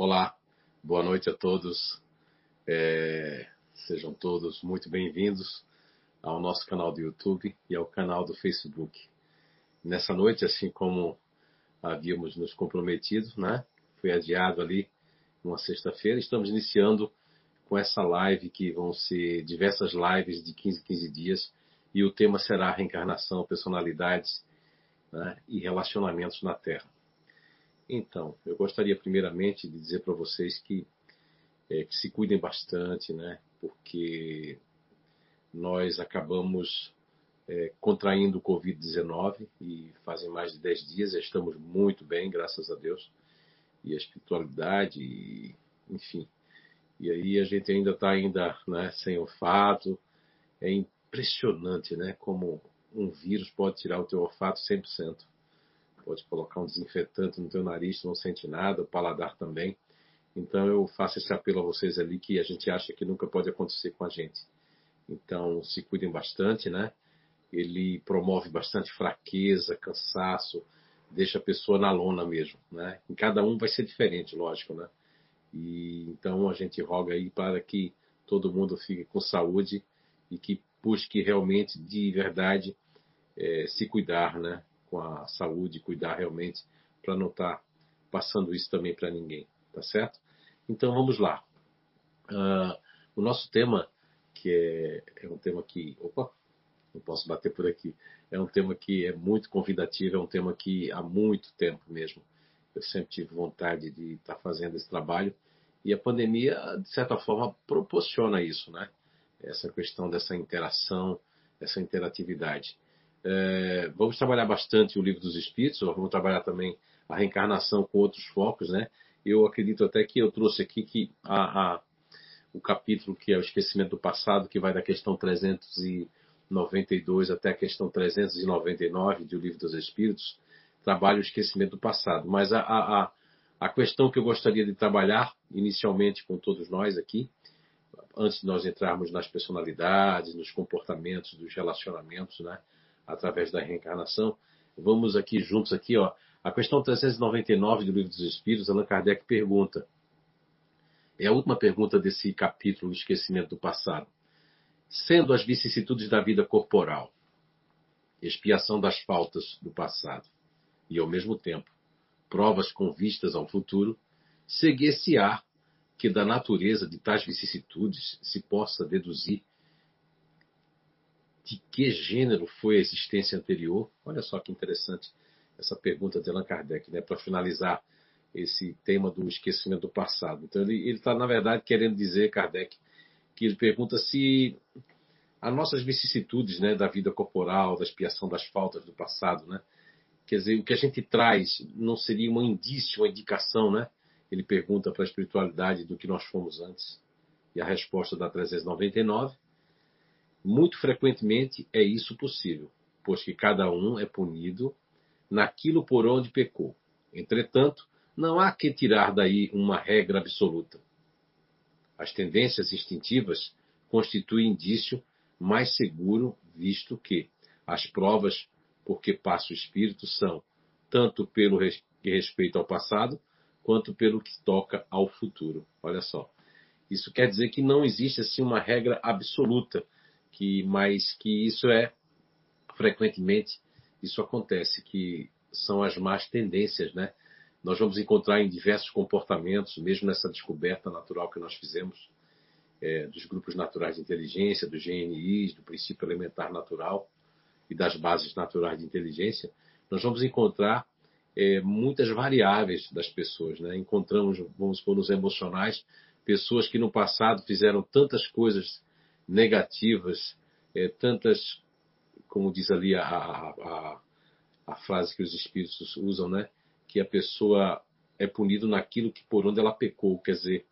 Olá, boa noite a todos. É, sejam todos muito bem-vindos ao nosso canal do YouTube e ao canal do Facebook. Nessa noite, assim como havíamos nos comprometido, né? Foi adiado ali uma sexta-feira. Estamos iniciando com essa live que vão ser diversas lives de 15 15 dias e o tema será reencarnação, personalidades né? e relacionamentos na Terra. Então, eu gostaria primeiramente de dizer para vocês que, é, que se cuidem bastante, né? Porque nós acabamos é, contraindo o Covid-19 e fazem mais de 10 dias, já estamos muito bem, graças a Deus. E a espiritualidade, e, enfim. E aí a gente ainda está ainda né, sem olfato. É impressionante, né? Como um vírus pode tirar o teu olfato 100% pode colocar um desinfetante no teu nariz, tu não sente nada, o paladar também. Então eu faço esse apelo a vocês ali que a gente acha que nunca pode acontecer com a gente. Então se cuidem bastante, né? Ele promove bastante fraqueza, cansaço, deixa a pessoa na lona mesmo, né? Em cada um vai ser diferente, lógico, né? E então a gente roga aí para que todo mundo fique com saúde e que busque realmente de verdade é, se cuidar, né? Com a saúde, cuidar realmente para não estar tá passando isso também para ninguém, tá certo? Então vamos lá. Uh, o nosso tema, que é, é, um tema que. Opa, não posso bater por aqui. É um tema que é muito convidativo, é um tema que há muito tempo mesmo eu sempre tive vontade de estar tá fazendo esse trabalho. E a pandemia, de certa forma, proporciona isso, né? Essa questão dessa interação, essa interatividade. É, vamos trabalhar bastante o livro dos Espíritos, vamos trabalhar também a reencarnação com outros focos, né? Eu acredito até que eu trouxe aqui que a, a, o capítulo que é o esquecimento do passado, que vai da questão 392 até a questão 399 do livro dos Espíritos, trabalha o esquecimento do passado. Mas a, a, a questão que eu gostaria de trabalhar inicialmente com todos nós aqui, antes de nós entrarmos nas personalidades, nos comportamentos, dos relacionamentos, né? Através da reencarnação. Vamos aqui juntos aqui, ó. A questão 399 do Livro dos Espíritos, Allan Kardec pergunta. É a última pergunta desse capítulo, esquecimento do passado. Sendo as vicissitudes da vida corporal, expiação das faltas do passado, e ao mesmo tempo provas com vistas ao futuro, seguir-se-á que da natureza de tais vicissitudes se possa deduzir de que gênero foi a existência anterior? Olha só que interessante essa pergunta de Allan Kardec, né, para finalizar esse tema do esquecimento do passado. Então ele está, na verdade, querendo dizer, Kardec, que ele pergunta se as nossas vicissitudes né, da vida corporal, da expiação das faltas do passado, né, quer dizer, o que a gente traz não seria um indício, uma indicação, né? Ele pergunta para a espiritualidade do que nós fomos antes. E a resposta da 399 muito frequentemente é isso possível, pois que cada um é punido naquilo por onde pecou. Entretanto, não há que tirar daí uma regra absoluta. As tendências instintivas constituem indício mais seguro, visto que as provas por que passa o espírito são tanto pelo que respeita ao passado, quanto pelo que toca ao futuro. Olha só. Isso quer dizer que não existe assim uma regra absoluta que mas que isso é frequentemente isso acontece que são as más tendências, né? Nós vamos encontrar em diversos comportamentos, mesmo nessa descoberta natural que nós fizemos é, dos grupos naturais de inteligência, dos GNIs, do princípio elementar natural e das bases naturais de inteligência, nós vamos encontrar é, muitas variáveis das pessoas, né? Encontramos, vamos supor, nos emocionais, pessoas que no passado fizeram tantas coisas negativas, é, tantas, como diz ali a, a, a, frase que os espíritos usam, né? Que a pessoa é punida naquilo que por onde ela pecou. Quer dizer,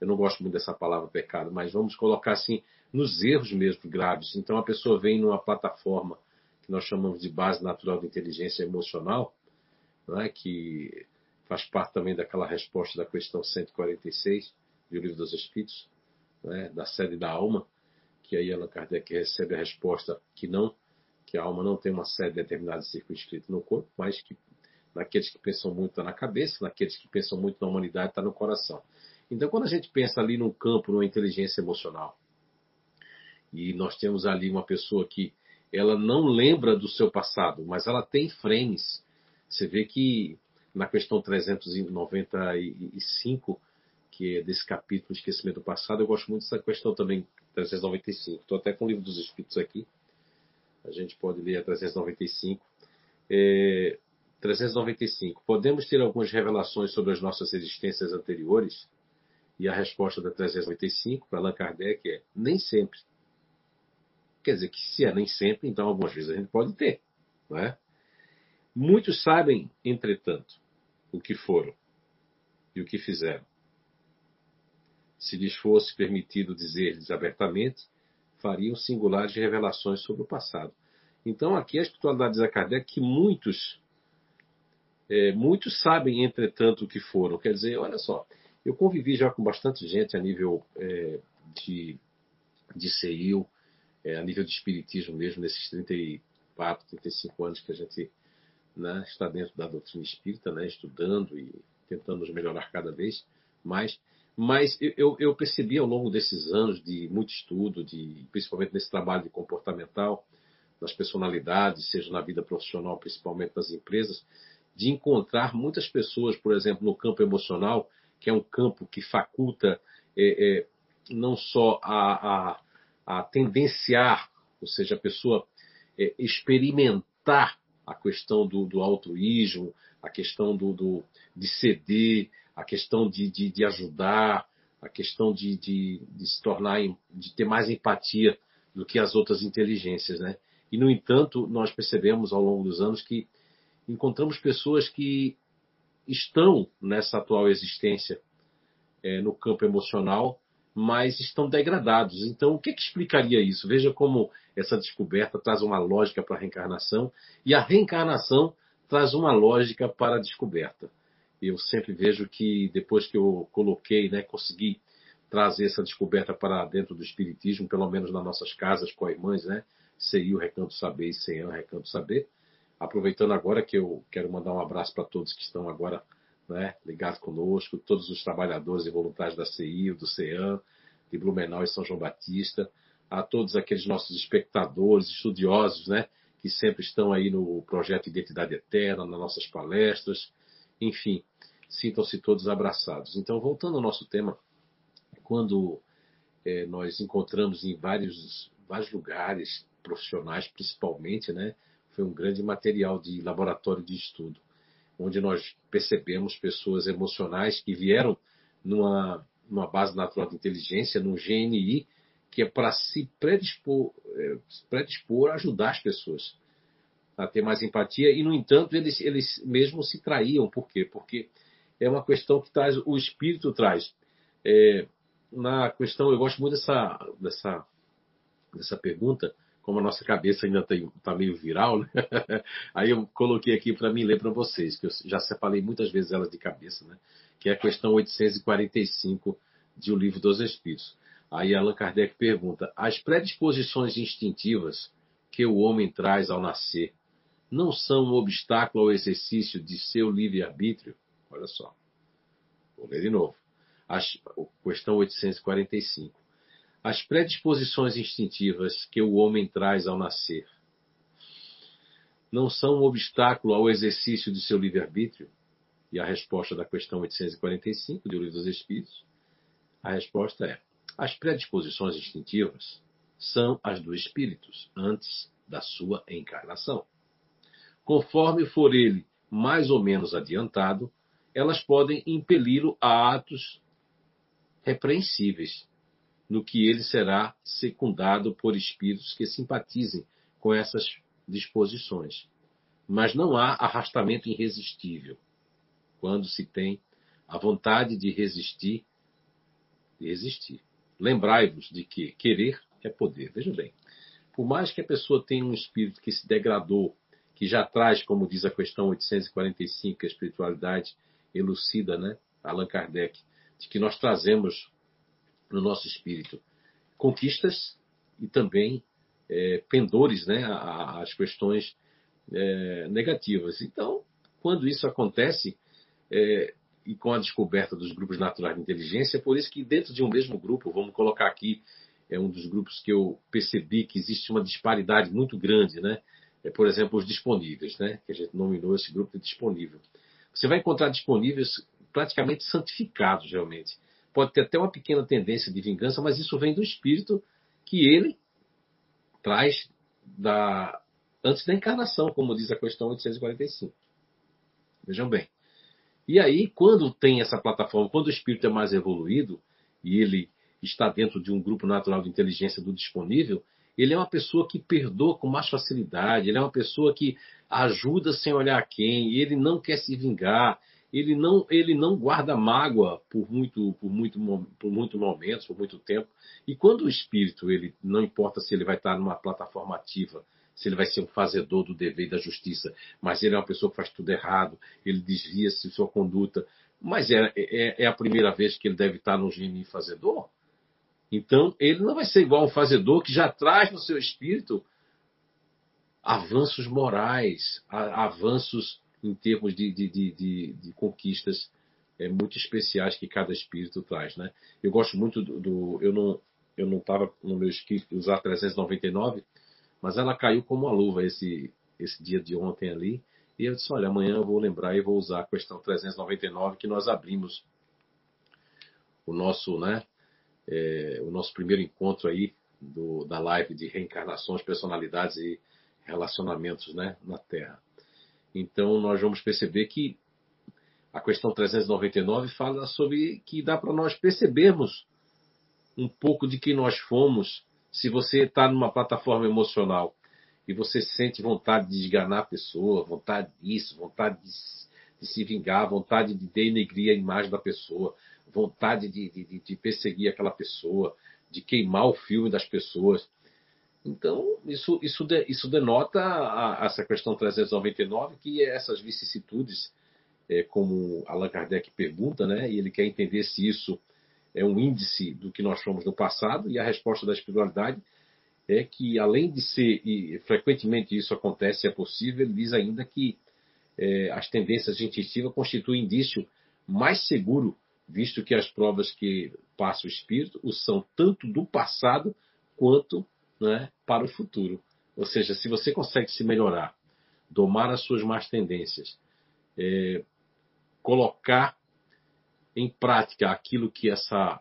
eu não gosto muito dessa palavra pecado, mas vamos colocar assim, nos erros mesmo graves. Então a pessoa vem numa plataforma que nós chamamos de base natural de inteligência emocional, é? que faz parte também daquela resposta da questão 146 do Livro dos Espíritos, é? da sede da alma, que aí Allan Kardec recebe a resposta que não, que a alma não tem uma sede determinada circunscrita no corpo, mas que Naqueles que pensam muito está na cabeça, naqueles que pensam muito na humanidade está no coração. Então, quando a gente pensa ali num campo, numa inteligência emocional, e nós temos ali uma pessoa que ela não lembra do seu passado, mas ela tem frames. Você vê que na questão 395, que é desse capítulo Esquecimento do Passado, eu gosto muito dessa questão também, 395. Estou até com o livro dos Espíritos aqui. A gente pode ler a 395. É, 395. Podemos ter algumas revelações sobre as nossas existências anteriores? E a resposta da 395 para Allan Kardec é nem sempre. Quer dizer que se é nem sempre, então algumas vezes a gente pode ter. Não é? Muitos sabem, entretanto, o que foram e o que fizeram. Se lhes fosse permitido dizer-lhes abertamente, fariam singulares revelações sobre o passado. Então, aqui a espiritualidade diz a Kardec que muitos, é, muitos sabem, entretanto, o que foram. Quer dizer, olha só, eu convivi já com bastante gente a nível é, de, de CEIU, é, a nível de espiritismo mesmo, nesses 34, 35 anos que a gente né, está dentro da doutrina espírita, né, estudando e tentando nos melhorar cada vez mais. Mas eu, eu, percebi ao longo desses anos de muito estudo, de, principalmente nesse trabalho de comportamental, das personalidades, seja na vida profissional, principalmente nas empresas, de encontrar muitas pessoas, por exemplo, no campo emocional, que é um campo que faculta é, é, não só a, a, a, tendenciar, ou seja, a pessoa é, experimentar a questão do, do altruísmo, a questão do, do, de ceder, a questão de, de, de ajudar, a questão de, de, de, se tornar, de ter mais empatia do que as outras inteligências, né? E no entanto, nós percebemos ao longo dos anos que encontramos pessoas que estão nessa atual existência é, no campo emocional, mas estão degradados. Então, o que, que explicaria isso? Veja como essa descoberta traz uma lógica para a reencarnação e a reencarnação traz uma lógica para a descoberta. Eu sempre vejo que depois que eu coloquei, né, consegui trazer essa descoberta para dentro do espiritismo, pelo menos nas nossas casas com irmãs, né, seria o Recanto Saber e Senhor Recanto Saber. Aproveitando agora que eu quero mandar um abraço para todos que estão agora né, ligados conosco, todos os trabalhadores e voluntários da CI, do CEAM, de Blumenau e São João Batista, a todos aqueles nossos espectadores, estudiosos, né, que sempre estão aí no projeto Identidade Eterna, nas nossas palestras, enfim, sintam-se todos abraçados. Então, voltando ao nosso tema, quando é, nós encontramos em vários, vários lugares profissionais, principalmente, né, foi um grande material de laboratório de estudo, onde nós percebemos pessoas emocionais que vieram numa, numa base natural de inteligência, num GNI, que é para se predispor, é, predispor a ajudar as pessoas a ter mais empatia, e, no entanto, eles, eles mesmos se traíam. Por quê? Porque é uma questão que traz, o espírito traz. É, na questão, eu gosto muito dessa, dessa, dessa pergunta, como a nossa cabeça ainda está meio viral, né? aí eu coloquei aqui para mim ler para vocês, que eu já separei muitas vezes elas de cabeça, né? que é a questão 845 de O Livro dos Espíritos. Aí Allan Kardec pergunta: as predisposições instintivas que o homem traz ao nascer não são um obstáculo ao exercício de seu livre-arbítrio? Olha só. Vou ler de novo. As, questão 845 as predisposições instintivas que o homem traz ao nascer não são um obstáculo ao exercício de seu livre-arbítrio? E a resposta da questão 845 do Livro dos Espíritos, a resposta é: as predisposições instintivas são as do espírito antes da sua encarnação. Conforme for ele mais ou menos adiantado, elas podem impeli-lo a atos repreensíveis, no que ele será secundado por espíritos que simpatizem com essas disposições. Mas não há arrastamento irresistível quando se tem a vontade de resistir e existir. Lembrai-vos de que querer é poder. Veja bem, por mais que a pessoa tenha um espírito que se degradou, que já traz, como diz a questão 845, a espiritualidade elucida, né? Allan Kardec, de que nós trazemos no nosso espírito conquistas e também é, pendores né, às questões é, negativas. Então, quando isso acontece, é, e com a descoberta dos grupos naturais de inteligência, é por isso que dentro de um mesmo grupo, vamos colocar aqui, é um dos grupos que eu percebi que existe uma disparidade muito grande, né? É, por exemplo, os disponíveis, né? Que a gente nominou esse grupo de disponível. Você vai encontrar disponíveis praticamente santificados, realmente. Pode ter até uma pequena tendência de vingança, mas isso vem do espírito que ele traz da antes da encarnação, como diz a questão 845. Vejam bem. E aí, quando tem essa plataforma, quando o espírito é mais evoluído e ele está dentro de um grupo natural de inteligência do disponível, ele é uma pessoa que perdoa com mais facilidade, ele é uma pessoa que ajuda sem olhar quem, ele não quer se vingar, ele não, ele não guarda mágoa por muito, por muito, por muito momentos, por muito tempo. E quando o espírito, ele não importa se ele vai estar numa plataforma ativa, se ele vai ser um fazedor do dever e da justiça, mas ele é uma pessoa que faz tudo errado, ele desvia-se de sua conduta, mas é, é, é, a primeira vez que ele deve estar no gênio fazedor. Então, ele não vai ser igual um fazedor que já traz no seu espírito avanços morais, avanços em termos de, de, de, de conquistas é, muito especiais que cada espírito traz. Né? Eu gosto muito do. do eu não eu não estava no meu script usar 399, mas ela caiu como uma luva esse, esse dia de ontem ali. E eu disse: olha, amanhã eu vou lembrar e vou usar a questão 399 que nós abrimos o nosso, né, é, o nosso primeiro encontro aí do, da live de reencarnações, personalidades e relacionamentos né, na Terra. Então nós vamos perceber que a questão 399 fala sobre que dá para nós percebermos um pouco de quem nós fomos se você está numa plataforma emocional e você sente vontade de esganar a pessoa, vontade disso, vontade de, de se vingar, vontade de denegrir a imagem da pessoa, vontade de, de, de perseguir aquela pessoa, de queimar o filme das pessoas. Então, isso, isso, de, isso denota a, a, essa questão 399, que é essas vicissitudes, é, como Allan Kardec pergunta, né, e ele quer entender se isso é um índice do que nós somos no passado, e a resposta da espiritualidade é que, além de ser, e frequentemente isso acontece, é possível, ele diz ainda que é, as tendências instintivas constituem indício mais seguro, visto que as provas que passa o espírito o são tanto do passado quanto né, para o futuro. Ou seja, se você consegue se melhorar, domar as suas más tendências, é, colocar em prática aquilo que essa,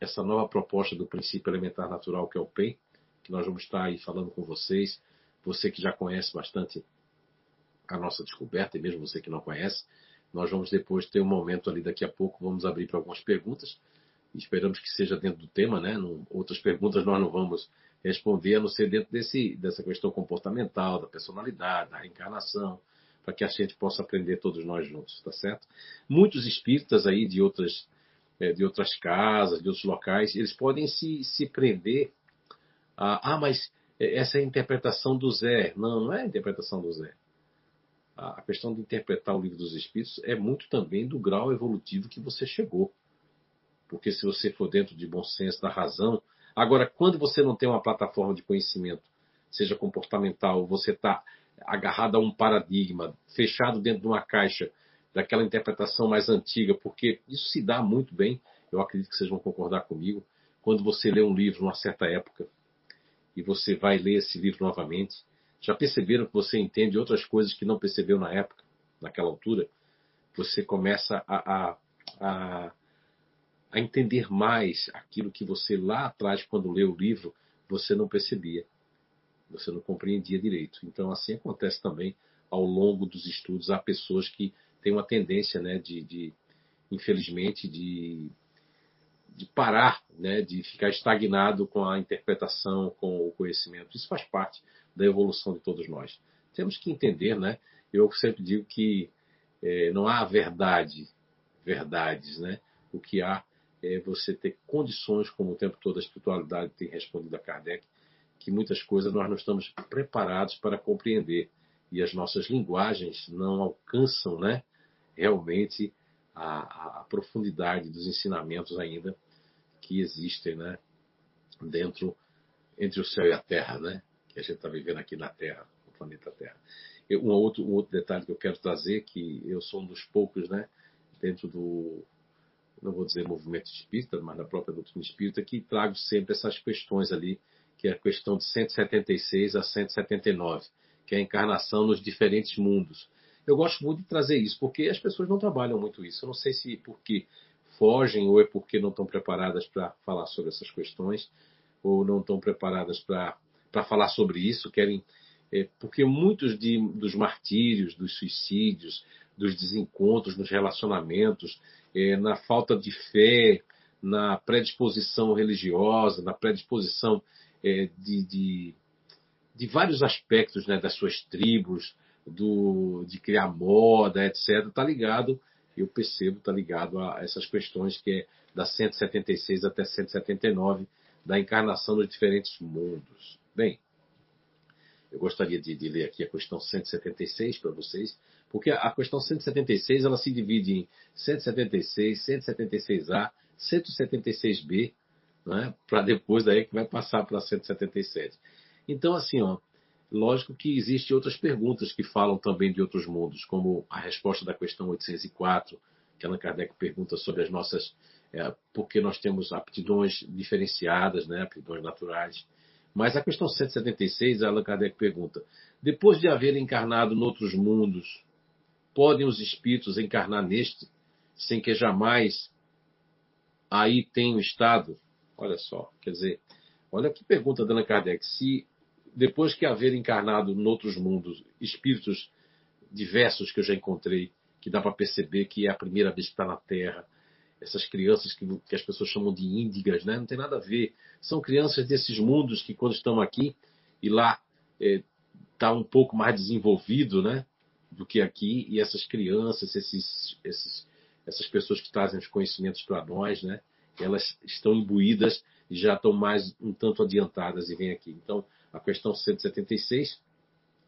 essa nova proposta do princípio elementar natural, que é o PEN, que nós vamos estar aí falando com vocês, você que já conhece bastante a nossa descoberta, e mesmo você que não conhece, nós vamos depois ter um momento ali daqui a pouco, vamos abrir para algumas perguntas. Esperamos que seja dentro do tema, né? Não, outras perguntas nós não vamos responder, a não ser dentro desse, dessa questão comportamental, da personalidade, da reencarnação, para que a gente possa aprender todos nós juntos, tá certo? Muitos espíritas aí de outras, é, de outras casas, de outros locais, eles podem se, se prender a, ah, mas essa é a interpretação do Zé. Não, não é a interpretação do Zé. A questão de interpretar o livro dos Espíritos é muito também do grau evolutivo que você chegou. Porque se você for dentro de bom senso, da razão, Agora, quando você não tem uma plataforma de conhecimento, seja comportamental, você está agarrado a um paradigma, fechado dentro de uma caixa daquela interpretação mais antiga, porque isso se dá muito bem, eu acredito que vocês vão concordar comigo, quando você lê um livro numa certa época e você vai ler esse livro novamente, já perceberam que você entende outras coisas que não percebeu na época, naquela altura? Você começa a, a, a a entender mais aquilo que você lá atrás, quando leu o livro, você não percebia, você não compreendia direito. Então, assim acontece também ao longo dos estudos. Há pessoas que têm uma tendência, né, de, de infelizmente, de, de parar, né, de ficar estagnado com a interpretação, com o conhecimento. Isso faz parte da evolução de todos nós. Temos que entender, né? Eu sempre digo que é, não há verdade, verdades, né? O que há é você ter condições, como o tempo todo a espiritualidade tem respondido a Kardec, que muitas coisas nós não estamos preparados para compreender e as nossas linguagens não alcançam, né, realmente a, a profundidade dos ensinamentos ainda que existem, né, dentro entre o céu e a Terra, né, que a gente está vivendo aqui na Terra, no planeta Terra. um outro, um outro detalhe que eu quero trazer, que eu sou um dos poucos, né, dentro do, não vou dizer movimento espírita, mas na própria doutrina espírita, que trago sempre essas questões ali, que é a questão de 176 a 179, que é a encarnação nos diferentes mundos. Eu gosto muito de trazer isso, porque as pessoas não trabalham muito isso. Eu não sei se porque fogem ou é porque não estão preparadas para falar sobre essas questões, ou não estão preparadas para falar sobre isso, querem. É, porque muitos de, dos martírios, dos suicídios, dos desencontros nos relacionamentos, é, na falta de fé, na predisposição religiosa, na predisposição é, de, de, de, vários aspectos né, das suas tribos, do, de criar moda, etc., está ligado, eu percebo, está ligado a essas questões que é da 176 até 179, da encarnação dos diferentes mundos. Bem, eu gostaria de, de ler aqui a questão 176 para vocês, porque a questão 176 ela se divide em 176, 176A, 176B, né, para depois daí que vai passar para 177. Então, assim, ó, lógico que existem outras perguntas que falam também de outros mundos, como a resposta da questão 804, que Allan Kardec pergunta sobre as nossas. É, porque nós temos aptidões diferenciadas, né, aptidões naturais. Mas a questão 176, Allan Kardec pergunta: depois de haver encarnado noutros mundos, podem os espíritos encarnar neste, sem que jamais aí tenham estado? Olha só, quer dizer, olha que pergunta da Allan Kardec. Se depois que haver encarnado noutros mundos, espíritos diversos que eu já encontrei, que dá para perceber que é a primeira vez que está na Terra, essas crianças que, que, as pessoas chamam de índigas, né? não tem nada a ver. São crianças desses mundos que, quando estão aqui e lá, está é, tá um pouco mais desenvolvido né? do que aqui, e essas crianças, esses, esses, essas pessoas que trazem os conhecimentos para nós, né? elas estão imbuídas e já estão mais um tanto adiantadas e vêm aqui. Então, a questão 176,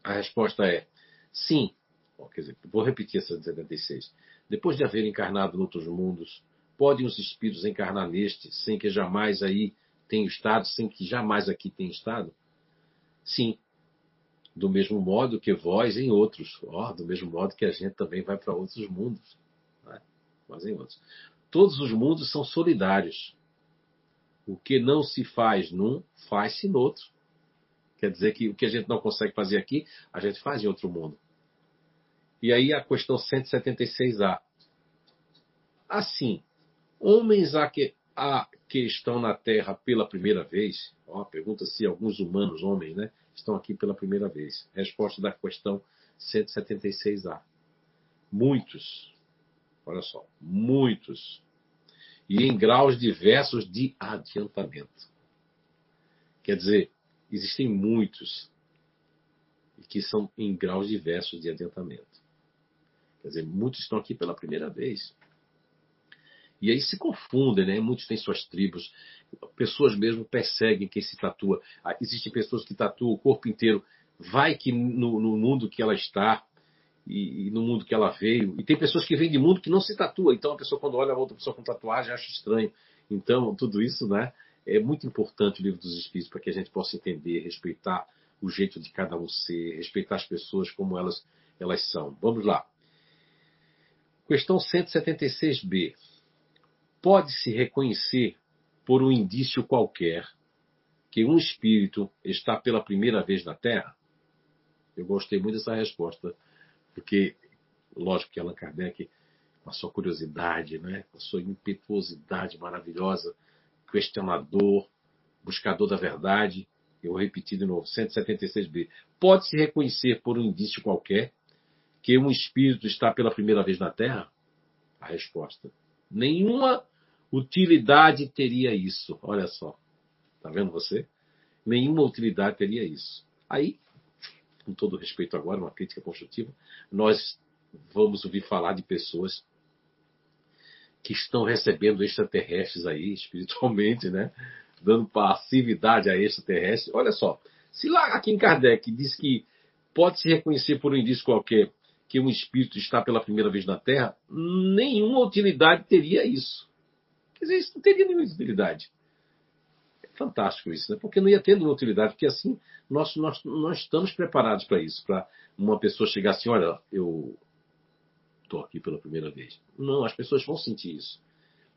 a resposta é sim. Bom, quer dizer, vou repetir essa 176. Depois de haver encarnado em outros mundos, podem os espíritos encarnar neste sem que jamais aí tenham estado, sem que jamais aqui tenham estado? Sim. Do mesmo modo que vós em outros. Oh, do mesmo modo que a gente também vai para outros mundos. Né? Mas em outros. Todos os mundos são solidários. O que não se faz num, faz-se no outro. Quer dizer que o que a gente não consegue fazer aqui, a gente faz em outro mundo. E aí a questão 176A. Assim, homens a que, a que estão na Terra pela primeira vez, ó, pergunta se alguns humanos, homens, né, estão aqui pela primeira vez. Resposta da questão 176A. Muitos, olha só, muitos, e em graus diversos de adiantamento. Quer dizer, existem muitos que são em graus diversos de adiantamento. Quer dizer, muitos estão aqui pela primeira vez. E aí se confundem, né? Muitos têm suas tribos. Pessoas mesmo perseguem quem se tatua. Ah, existem pessoas que tatuam o corpo inteiro. Vai que no, no mundo que ela está e, e, no mundo que ela veio. E tem pessoas que vêm de mundo que não se tatua. Então a pessoa, quando olha a outra pessoa com tatuagem, acha estranho. Então, tudo isso, né? É muito importante o livro dos Espíritos para que a gente possa entender, respeitar o jeito de cada um ser, respeitar as pessoas como elas, elas são. Vamos lá. Questão 176b. Pode-se reconhecer por um indício qualquer que um espírito está pela primeira vez na Terra? Eu gostei muito dessa resposta, porque, lógico que Allan Kardec, com a sua curiosidade, né, com a sua impetuosidade maravilhosa, questionador, buscador da verdade. Eu vou repetir de novo, 176b. Pode-se reconhecer por um indício qualquer que um espírito está pela primeira vez na Terra? A resposta: nenhuma utilidade teria isso. Olha só. Está vendo você? Nenhuma utilidade teria isso. Aí, com todo respeito agora, uma crítica construtiva, nós vamos ouvir falar de pessoas que estão recebendo extraterrestres aí, espiritualmente, né? Dando passividade a extraterrestres. Olha só, se lá aqui em Kardec diz que pode se reconhecer por um indício qualquer que um espírito está pela primeira vez na Terra, nenhuma utilidade teria isso. Quer dizer, isso não teria nenhuma utilidade. Fantástico isso, né? Porque não ia ter utilidade, porque assim nós, nós, nós estamos preparados para isso, para uma pessoa chegar assim, olha, eu estou aqui pela primeira vez. Não, as pessoas vão sentir isso.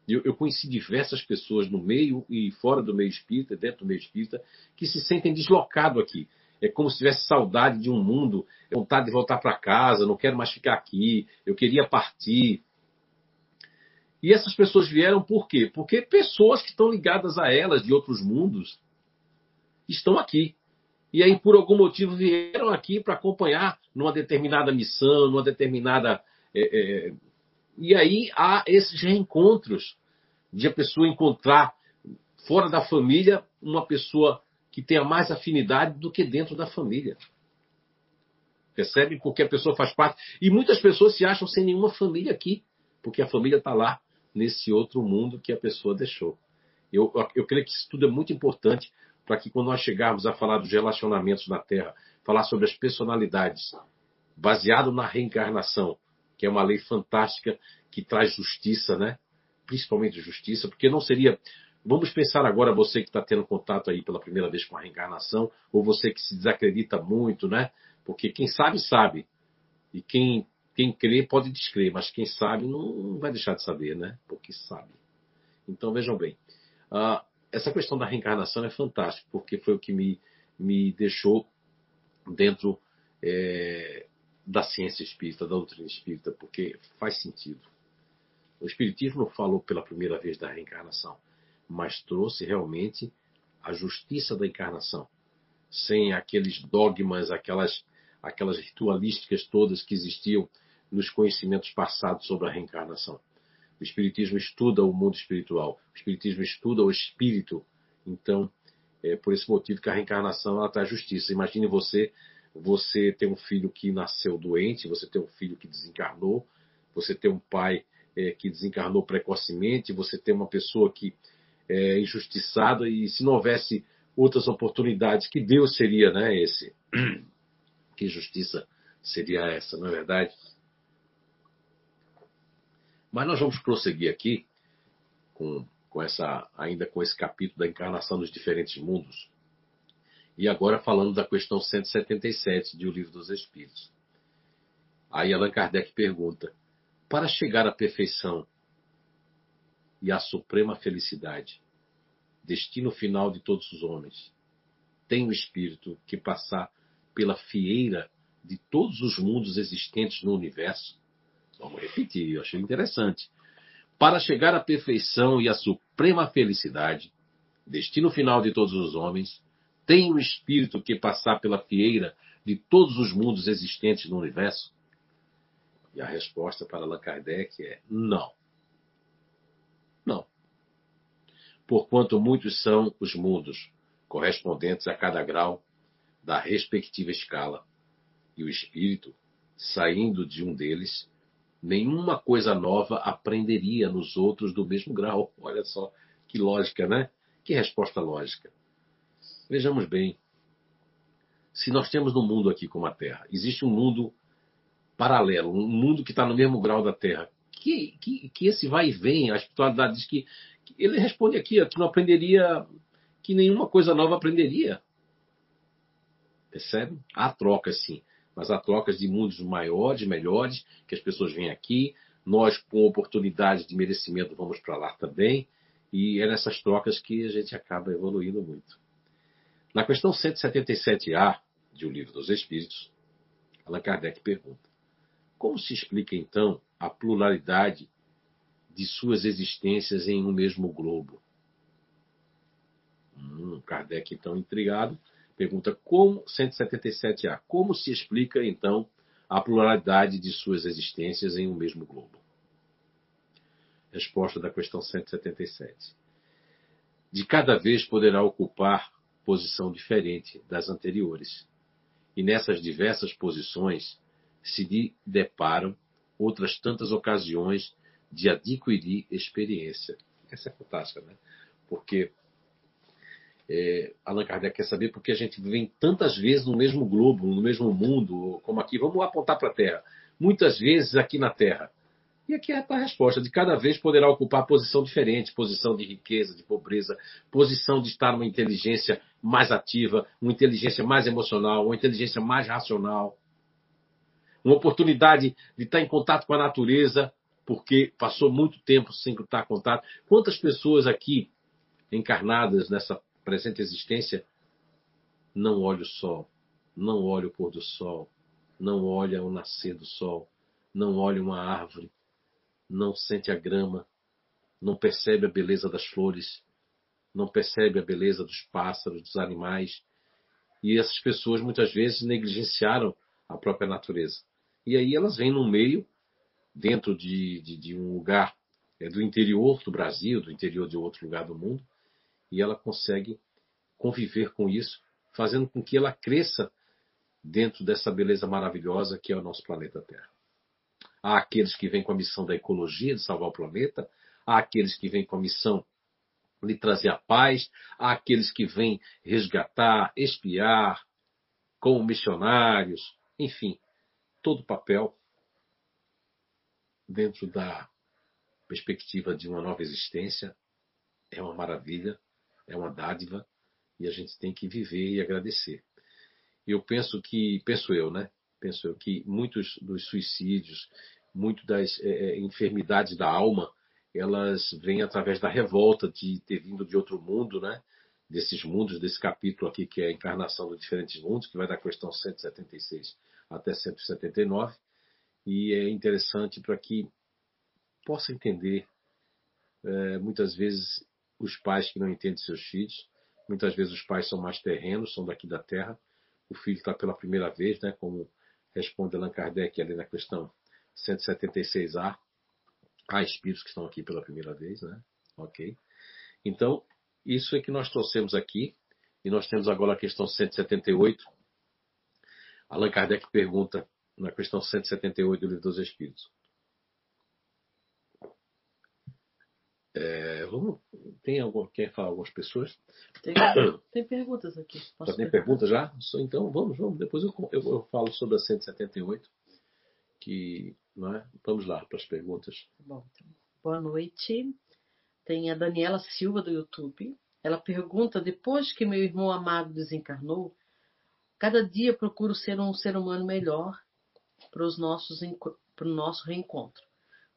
Eu, eu, conheci diversas pessoas no meio e fora do meio espírita, dentro do meio espírita, que se sentem deslocados aqui. É como se tivesse saudade de um mundo, vontade de voltar para casa, não quero mais ficar aqui, eu queria partir. E essas pessoas vieram por quê? Porque pessoas que estão ligadas a elas de outros mundos estão aqui. E aí, por algum motivo, vieram aqui para acompanhar numa determinada missão, numa determinada. É, é... E aí há esses reencontros de a pessoa encontrar fora da família uma pessoa que tenha mais afinidade do que dentro da família. Percebe? Porque a pessoa faz parte. E muitas pessoas se acham sem nenhuma família aqui, porque a família está lá, nesse outro mundo que a pessoa deixou. Eu, eu creio que isso tudo é muito importante para que quando nós chegarmos a falar dos relacionamentos na Terra, falar sobre as personalidades, baseado na reencarnação, que é uma lei fantástica que traz justiça, né? Principalmente justiça, porque não seria Vamos pensar agora você que está tendo contato aí pela primeira vez com a reencarnação, ou você que se desacredita muito, né? Porque quem sabe, sabe. E quem, quem crê pode descrer, mas quem sabe não vai deixar de saber, né? Porque sabe. Então vejam bem. Uh, essa questão da reencarnação é fantástica, porque foi o que me, me deixou dentro é, da ciência espírita, da doutrina espírita, porque faz sentido. O Espiritismo falou pela primeira vez da reencarnação mas trouxe realmente a justiça da encarnação, sem aqueles dogmas, aquelas, aquelas ritualísticas todas que existiam nos conhecimentos passados sobre a reencarnação. O Espiritismo estuda o mundo espiritual, o Espiritismo estuda o espírito. Então, é por esse motivo que a reencarnação ela traz justiça. Imagine você, você tem um filho que nasceu doente, você tem um filho que desencarnou, você tem um pai é, que desencarnou precocemente, você tem uma pessoa que é, injustiçada e se não houvesse outras oportunidades, que Deus seria né, esse? Que justiça seria essa, não é verdade? Mas nós vamos prosseguir aqui com, com essa, ainda com esse capítulo da encarnação dos diferentes mundos. E agora falando da questão 177 de O Livro dos Espíritos. Aí Allan Kardec pergunta: para chegar à perfeição, e a suprema felicidade, destino final de todos os homens. Tem o espírito que passar pela fieira de todos os mundos existentes no universo. Vamos repetir, eu achei interessante. Para chegar à perfeição e à suprema felicidade, destino final de todos os homens, tem o espírito que passar pela fieira de todos os mundos existentes no universo? E a resposta para Allan Kardec é não. Não. Porquanto muitos são os mundos, correspondentes a cada grau da respectiva escala, e o espírito, saindo de um deles, nenhuma coisa nova aprenderia nos outros do mesmo grau. Olha só que lógica, né? Que resposta lógica. Vejamos bem. Se nós temos no mundo aqui como a Terra, existe um mundo paralelo, um mundo que está no mesmo grau da Terra, que, que, que esse vai e vem, a espiritualidade diz que, que ele responde aqui, que não aprenderia, que nenhuma coisa nova aprenderia. Percebe? Há trocas sim, mas há trocas de mundos maiores, melhores, que as pessoas vêm aqui, nós com oportunidade de merecimento vamos para lá também, e é nessas trocas que a gente acaba evoluindo muito. Na questão 177A de O Livro dos Espíritos, Allan Kardec pergunta: Como se explica então a pluralidade de suas existências em um mesmo globo. Hum, Kardec, então, intrigado, pergunta como 177A, como se explica, então, a pluralidade de suas existências em um mesmo globo? Resposta da questão 177. De cada vez poderá ocupar posição diferente das anteriores. E nessas diversas posições se deparam outras tantas ocasiões de adquirir experiência. Essa é fantástica, né? Porque é, Allan Kardec quer saber porque a gente vem tantas vezes no mesmo globo, no mesmo mundo, como aqui. Vamos apontar para a Terra. Muitas vezes aqui na Terra, E aqui é a resposta: de cada vez poderá ocupar posição diferente, posição de riqueza, de pobreza, posição de estar numa inteligência mais ativa, uma inteligência mais emocional, uma inteligência mais racional. Uma oportunidade de estar em contato com a natureza, porque passou muito tempo sem estar em contato. Quantas pessoas aqui encarnadas nessa presente existência não olham o sol, não olham o pôr do sol, não olham o nascer do sol, não olham uma árvore, não sente a grama, não percebe a beleza das flores, não percebe a beleza dos pássaros, dos animais. E essas pessoas muitas vezes negligenciaram a própria natureza. E aí elas vêm num meio, dentro de, de, de um lugar é, do interior do Brasil, do interior de outro lugar do mundo, e ela consegue conviver com isso, fazendo com que ela cresça dentro dessa beleza maravilhosa que é o nosso planeta Terra. Há aqueles que vêm com a missão da ecologia, de salvar o planeta, há aqueles que vêm com a missão de trazer a paz, há aqueles que vêm resgatar, espiar, como missionários, enfim, todo papel dentro da perspectiva de uma nova existência é uma maravilha, é uma dádiva e a gente tem que viver e agradecer. Eu penso que, penso eu, né? Penso eu que muitos dos suicídios, muitas das é, enfermidades da alma, elas vêm através da revolta de ter vindo de outro mundo, né? Desses mundos, desse capítulo aqui que é a encarnação dos diferentes mundos, que vai da questão 176 até 179. E é interessante para que possa entender, é, muitas vezes, os pais que não entendem seus filhos, muitas vezes os pais são mais terrenos, são daqui da terra, o filho está pela primeira vez, né, como responde Allan Kardec ali na questão 176A. Há espíritos que estão aqui pela primeira vez, né? Ok. Então, isso é que nós trouxemos aqui. E nós temos agora a questão 178. Allan Kardec pergunta na questão 178 do Livro dos Espíritos. É, vamos, tem algum, quer falar algumas pessoas? Tem, tem perguntas aqui. já tem perguntas já? Então vamos, vamos. Depois eu, eu, eu, falo sobre a 178. Que, não é? Vamos lá para as perguntas. Bom, então, boa noite. Tem a Daniela Silva do YouTube. Ela pergunta: depois que meu irmão amado desencarnou, cada dia procuro ser um ser humano melhor para, os nossos, para o nosso reencontro.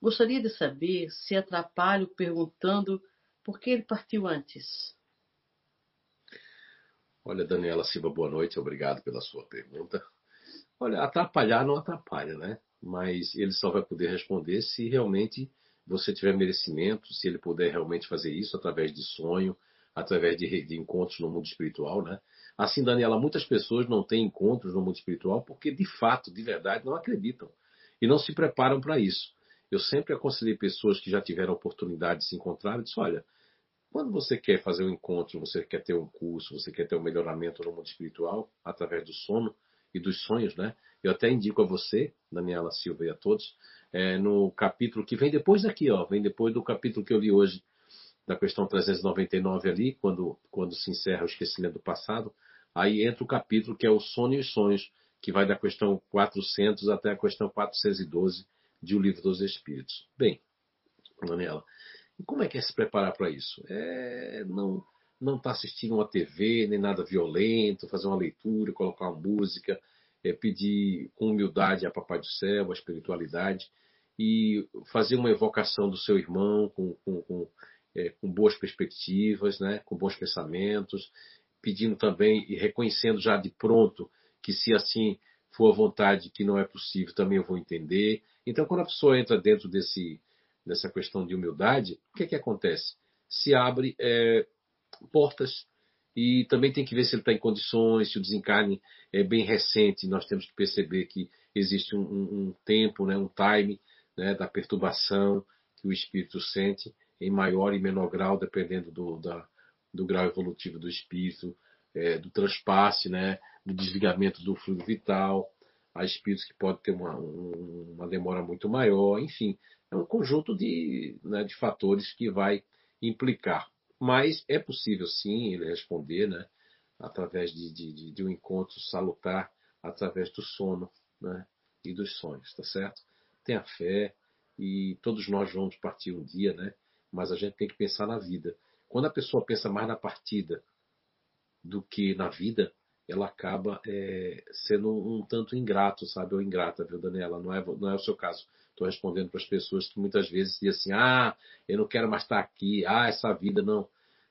Gostaria de saber se atrapalho perguntando por que ele partiu antes. Olha, Daniela Silva, boa noite, obrigado pela sua pergunta. Olha, atrapalhar não atrapalha, né? Mas ele só vai poder responder se realmente você tiver merecimento, se ele puder realmente fazer isso através de sonho, através de, de encontros no mundo espiritual, né? Assim, Daniela, muitas pessoas não têm encontros no mundo espiritual porque de fato, de verdade, não acreditam e não se preparam para isso. Eu sempre aconselhei pessoas que já tiveram oportunidade de se encontrar e disse: olha, quando você quer fazer um encontro, você quer ter um curso, você quer ter um melhoramento no mundo espiritual, através do sono e dos sonhos, né? Eu até indico a você, Daniela Silva e a todos, é, no capítulo que vem depois daqui, ó, vem depois do capítulo que eu li hoje, da questão 399 ali, quando, quando se encerra o esquecimento do passado, aí entra o capítulo que é o sono e os sonhos, que vai da questão 400 até a questão 412 de O Livro dos Espíritos. Bem, Daniela, como é que é se preparar para isso? É não não estar tá assistindo uma TV, nem nada violento, fazer uma leitura, colocar uma música, é, pedir com humildade a Papai do Céu, a espiritualidade, e fazer uma evocação do seu irmão com, com, com, é, com boas perspectivas, né, com bons pensamentos, pedindo também e reconhecendo já de pronto que se assim for a vontade que não é possível, também eu vou entender, então, quando a pessoa entra dentro desse, dessa questão de humildade, o que, é que acontece? Se abre é, portas e também tem que ver se ele está em condições, se o desencarne é bem recente. Nós temos que perceber que existe um, um, tempo, né, um time né, da perturbação que o espírito sente em maior e menor grau, dependendo do, da, do grau evolutivo do espírito, é, do transpasse, né, do desligamento do fluido vital há espíritos que podem ter uma, uma demora muito maior, enfim, é um conjunto de, né, de fatores que vai implicar. Mas é possível sim ele responder, né, através de, de, de um encontro salutar, através do sono né, e dos sonhos, tá certo? Tenha fé e todos nós vamos partir um dia, né? Mas a gente tem que pensar na vida. Quando a pessoa pensa mais na partida do que na vida, ela acaba é, sendo um, tanto ingrato, sabe? Ou ingrata, viu, Daniela? Não é, não é o seu caso. Estou respondendo para as pessoas que muitas vezes dizem assim: ah, eu não quero mais estar aqui, ah, essa vida não.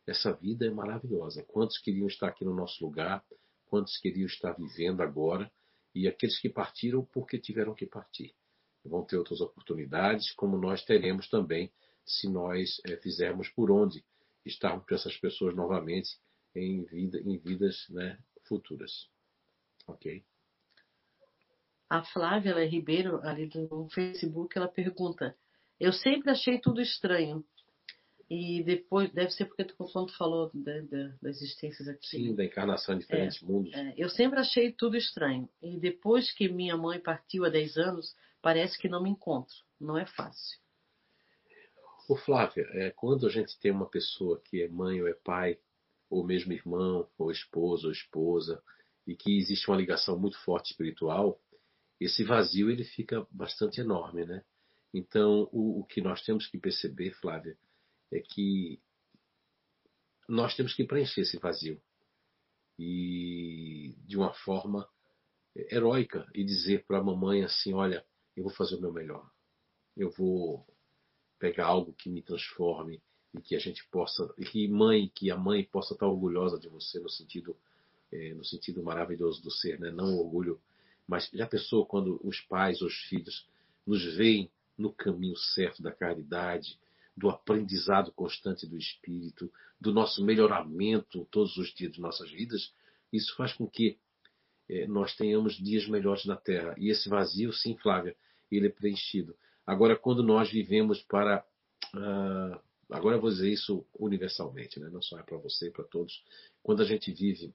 Essa vida é maravilhosa. Quantos queriam estar aqui no nosso lugar? Quantos queriam estar vivendo agora? E aqueles que partiram porque tiveram que partir. Vão ter outras oportunidades, como nós teremos também se nós é, fizermos por onde estarmos com essas pessoas novamente em, vida, em vidas né, futuras. Ok? A Flávia ela é Ribeiro, ali do Facebook, ela pergunta: Eu sempre achei tudo estranho. E depois, deve ser porque quando falou da, da, das existências aqui. Sim, da encarnação em diferentes é, mundos. É, eu sempre achei tudo estranho. E depois que minha mãe partiu há 10 anos, parece que não me encontro. Não é fácil. Ô Flávia, é, quando a gente tem uma pessoa que é mãe ou é pai, ou mesmo irmão, ou esposo ou esposa, e que existe uma ligação muito forte espiritual, esse vazio ele fica bastante enorme, né? Então, o, o que nós temos que perceber, Flávia, é que nós temos que preencher esse vazio e de uma forma heróica e dizer para a mamãe assim, olha, eu vou fazer o meu melhor, eu vou pegar algo que me transforme e que a gente possa, e que mãe, que a mãe possa estar orgulhosa de você no sentido, é, no sentido maravilhoso do ser, né? Não orgulho, mas já pensou quando os pais, os filhos nos veem no caminho certo da caridade, do aprendizado constante do espírito, do nosso melhoramento todos os dias de nossas vidas, isso faz com que é, nós tenhamos dias melhores na Terra. E esse vazio, sim, Flávia, ele é preenchido. Agora, quando nós vivemos para. Uh, agora eu vou dizer isso universalmente, né? não só é para você, para todos. Quando a gente vive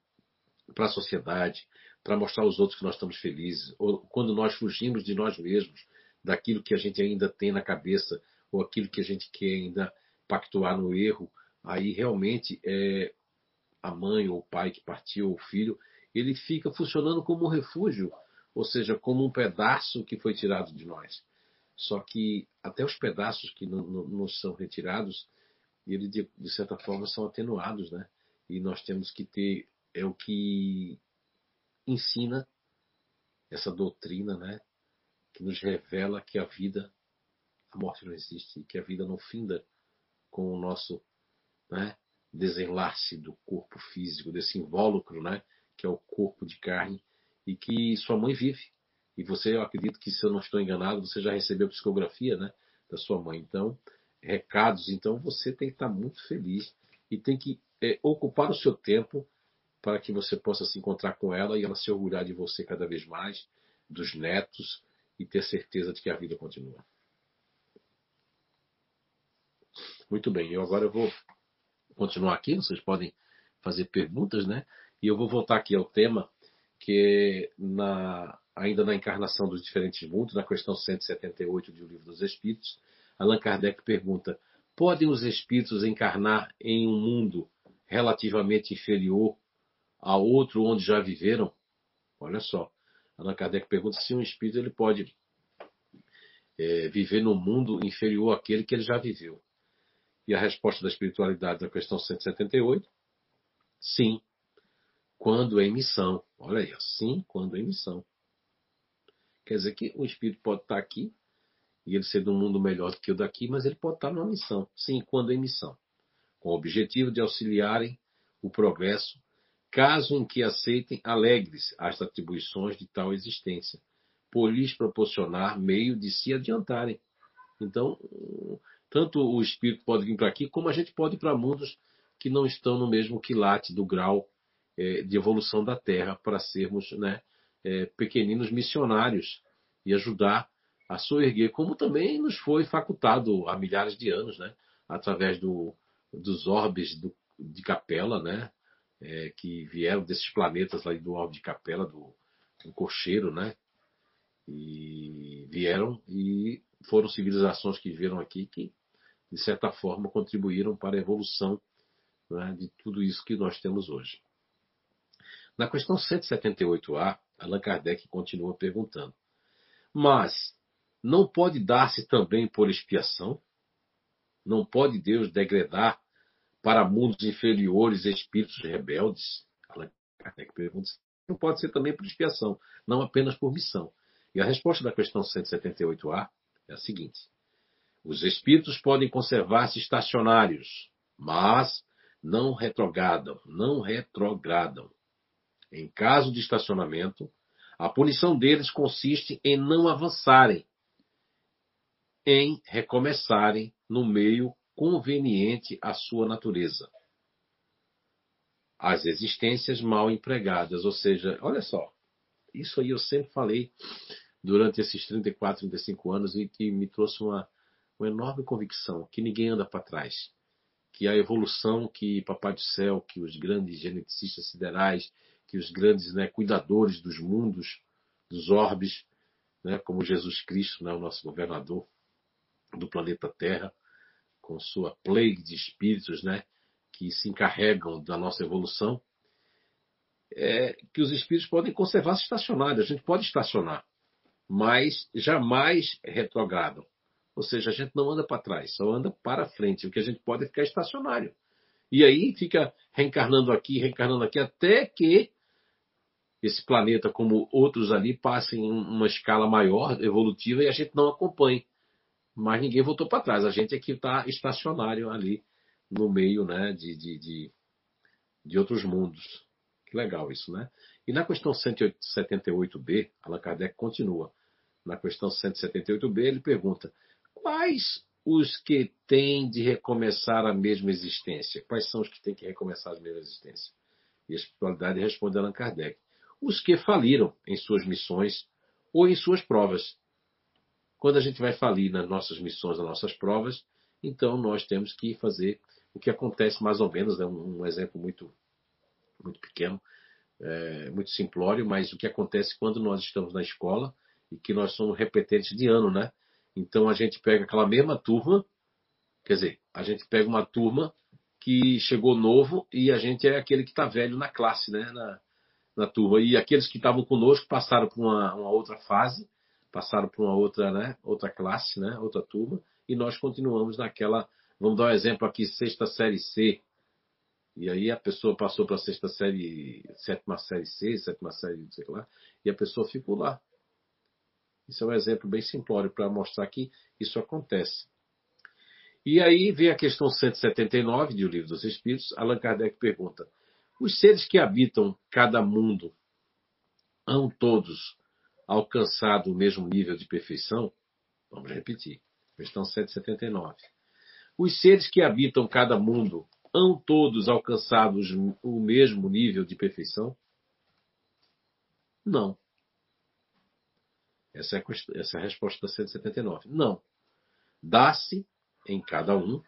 para a sociedade, para mostrar aos outros que nós estamos felizes, ou quando nós fugimos de nós mesmos, daquilo que a gente ainda tem na cabeça ou aquilo que a gente quer ainda pactuar no erro, aí realmente é a mãe ou o pai que partiu, ou o filho, ele fica funcionando como um refúgio, ou seja, como um pedaço que foi tirado de nós. Só que até os pedaços que não, não, não são retirados, eles de, de, certa forma são atenuados, né? E nós temos que ter é o que ensina essa doutrina, né? Que nos revela que a vida a morte não existe que a vida não finda com o nosso né, desenlace do corpo físico, desse invólucro, né, que é o corpo de carne, e que sua mãe vive. E você, eu acredito que, se eu não estou enganado, você já recebeu psicografia né, da sua mãe. Então, recados. Então, você tem que estar muito feliz e tem que é, ocupar o seu tempo para que você possa se encontrar com ela e ela se orgulhar de você cada vez mais, dos netos, e ter certeza de que a vida continua. Muito bem, eu agora vou continuar aqui, vocês podem fazer perguntas, né? E eu vou voltar aqui ao tema, que é na, ainda na encarnação dos diferentes mundos, na questão 178 do Livro dos Espíritos, Allan Kardec pergunta: podem os espíritos encarnar em um mundo relativamente inferior a outro onde já viveram? Olha só, Allan Kardec pergunta se um espírito ele pode é, viver num mundo inferior àquele que ele já viveu. E a resposta da espiritualidade da questão 178? Sim, quando em missão. Olha aí, sim, quando em missão. Quer dizer que o espírito pode estar aqui e ele ser de um mundo melhor do que o daqui, mas ele pode estar numa missão. Sim, quando em missão. Com o objetivo de auxiliarem o progresso, caso em que aceitem alegres as atribuições de tal existência, por lhes proporcionar meio de se adiantarem. Então, tanto o espírito pode vir para aqui, como a gente pode ir para mundos que não estão no mesmo quilate do grau é, de evolução da Terra para sermos né, é, pequeninos missionários e ajudar a soerguer, como também nos foi facultado há milhares de anos, né, através do, dos orbes do, de Capela, né, é, que vieram desses planetas lá do orbe de Capela, do, do cocheiro, né, e vieram e foram civilizações que vieram aqui que, de certa forma, contribuíram para a evolução né, de tudo isso que nós temos hoje. Na questão 178A, Allan Kardec continua perguntando: Mas, não pode dar-se também por expiação? Não pode Deus degradar para mundos inferiores espíritos rebeldes? Allan Kardec pergunta. Não pode ser também por expiação, não apenas por missão. E a resposta da questão 178A é a seguinte: os espíritos podem conservar-se estacionários, mas não retrogradam, não retrogradam. Em caso de estacionamento, a punição deles consiste em não avançarem, em recomeçarem no meio conveniente à sua natureza. As existências mal empregadas, ou seja, olha só, isso aí eu sempre falei durante esses 34, 35 anos e que me trouxe uma, uma enorme convicção que ninguém anda para trás, que a evolução que Papai do Céu, que os grandes geneticistas siderais, que os grandes né, cuidadores dos mundos, dos orbes, né, como Jesus Cristo, né, o nosso governador do planeta Terra, com sua plague de espíritos, né, que se encarregam da nossa evolução, é que os espíritos podem conservar-se estacionários. A gente pode estacionar, mas jamais retrogradam. Ou seja, a gente não anda para trás, só anda para frente. O que a gente pode é ficar estacionário. E aí fica reencarnando aqui, reencarnando aqui, até que esse planeta, como outros ali, passe em uma escala maior, evolutiva, e a gente não acompanhe. Mas ninguém voltou para trás. A gente é que está estacionário ali no meio né, de, de, de, de, outros mundos. Que legal isso, né? E na questão 178b, Allan Kardec continua. Na questão 178b, ele pergunta: quais os que têm de recomeçar a mesma existência? Quais são os que têm que recomeçar a mesma existência? E a espiritualidade responde a Allan Kardec: os que faliram em suas missões ou em suas provas. Quando a gente vai falir nas nossas missões, nas nossas provas, então nós temos que fazer o que acontece mais ou menos, é um, um exemplo muito, muito pequeno, é, muito simplório, mas o que acontece quando nós estamos na escola e que nós somos repetentes de ano, né? Então a gente pega aquela mesma turma, quer dizer, a gente pega uma turma que chegou novo e a gente é aquele que está velho na classe, né? Na, na turma. E aqueles que estavam conosco passaram por uma, uma, outra fase, passaram por uma outra, né? Outra classe, né? Outra turma. E nós continuamos naquela, vamos dar um exemplo aqui, sexta série C. E aí a pessoa passou para a sexta série, sétima série C, sétima série, não sei lá, e a pessoa ficou lá. Isso é um exemplo bem simplório para mostrar que isso acontece. E aí vem a questão 179 de O Livro dos Espíritos. Allan Kardec pergunta: Os seres que habitam cada mundo hão todos alcançado o mesmo nível de perfeição? Vamos repetir. Questão 179. Os seres que habitam cada mundo hão todos alcançado o mesmo nível de perfeição? Não. Essa é, a, essa é a resposta da 179. Não. Dá-se em cada um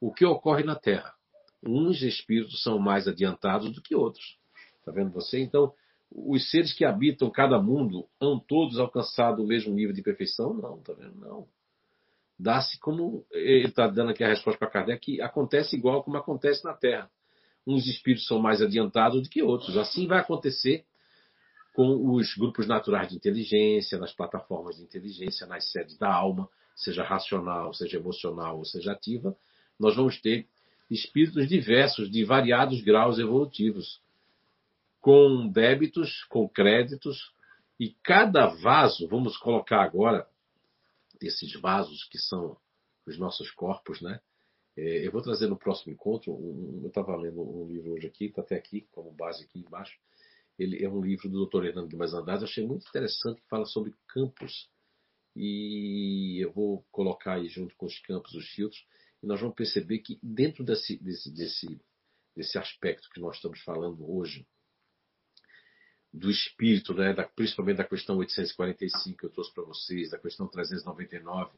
o que ocorre na Terra. Uns espíritos são mais adiantados do que outros. Está vendo você? Então, os seres que habitam cada mundo hão todos alcançado o mesmo nível de perfeição? Não, está vendo? Não. Dá-se como. Ele está dando aqui a resposta para Kardec, que acontece igual como acontece na Terra. Uns espíritos são mais adiantados do que outros. Assim vai acontecer com os grupos naturais de inteligência, nas plataformas de inteligência, nas sedes da alma, seja racional, seja emocional ou seja ativa, nós vamos ter espíritos diversos, de variados graus evolutivos, com débitos, com créditos, e cada vaso, vamos colocar agora esses vasos que são os nossos corpos, né? É, eu vou trazer no próximo encontro, eu estava lendo um livro hoje aqui, está até aqui, como base aqui embaixo, ele é um livro do Dr. Hernando Guimarães Andrade, achei muito interessante, que fala sobre campos. E eu vou colocar aí junto com os campos os filtros, e nós vamos perceber que dentro desse, desse, desse, desse aspecto que nós estamos falando hoje, do espírito, né, da, principalmente da questão 845 que eu trouxe para vocês, da questão 399,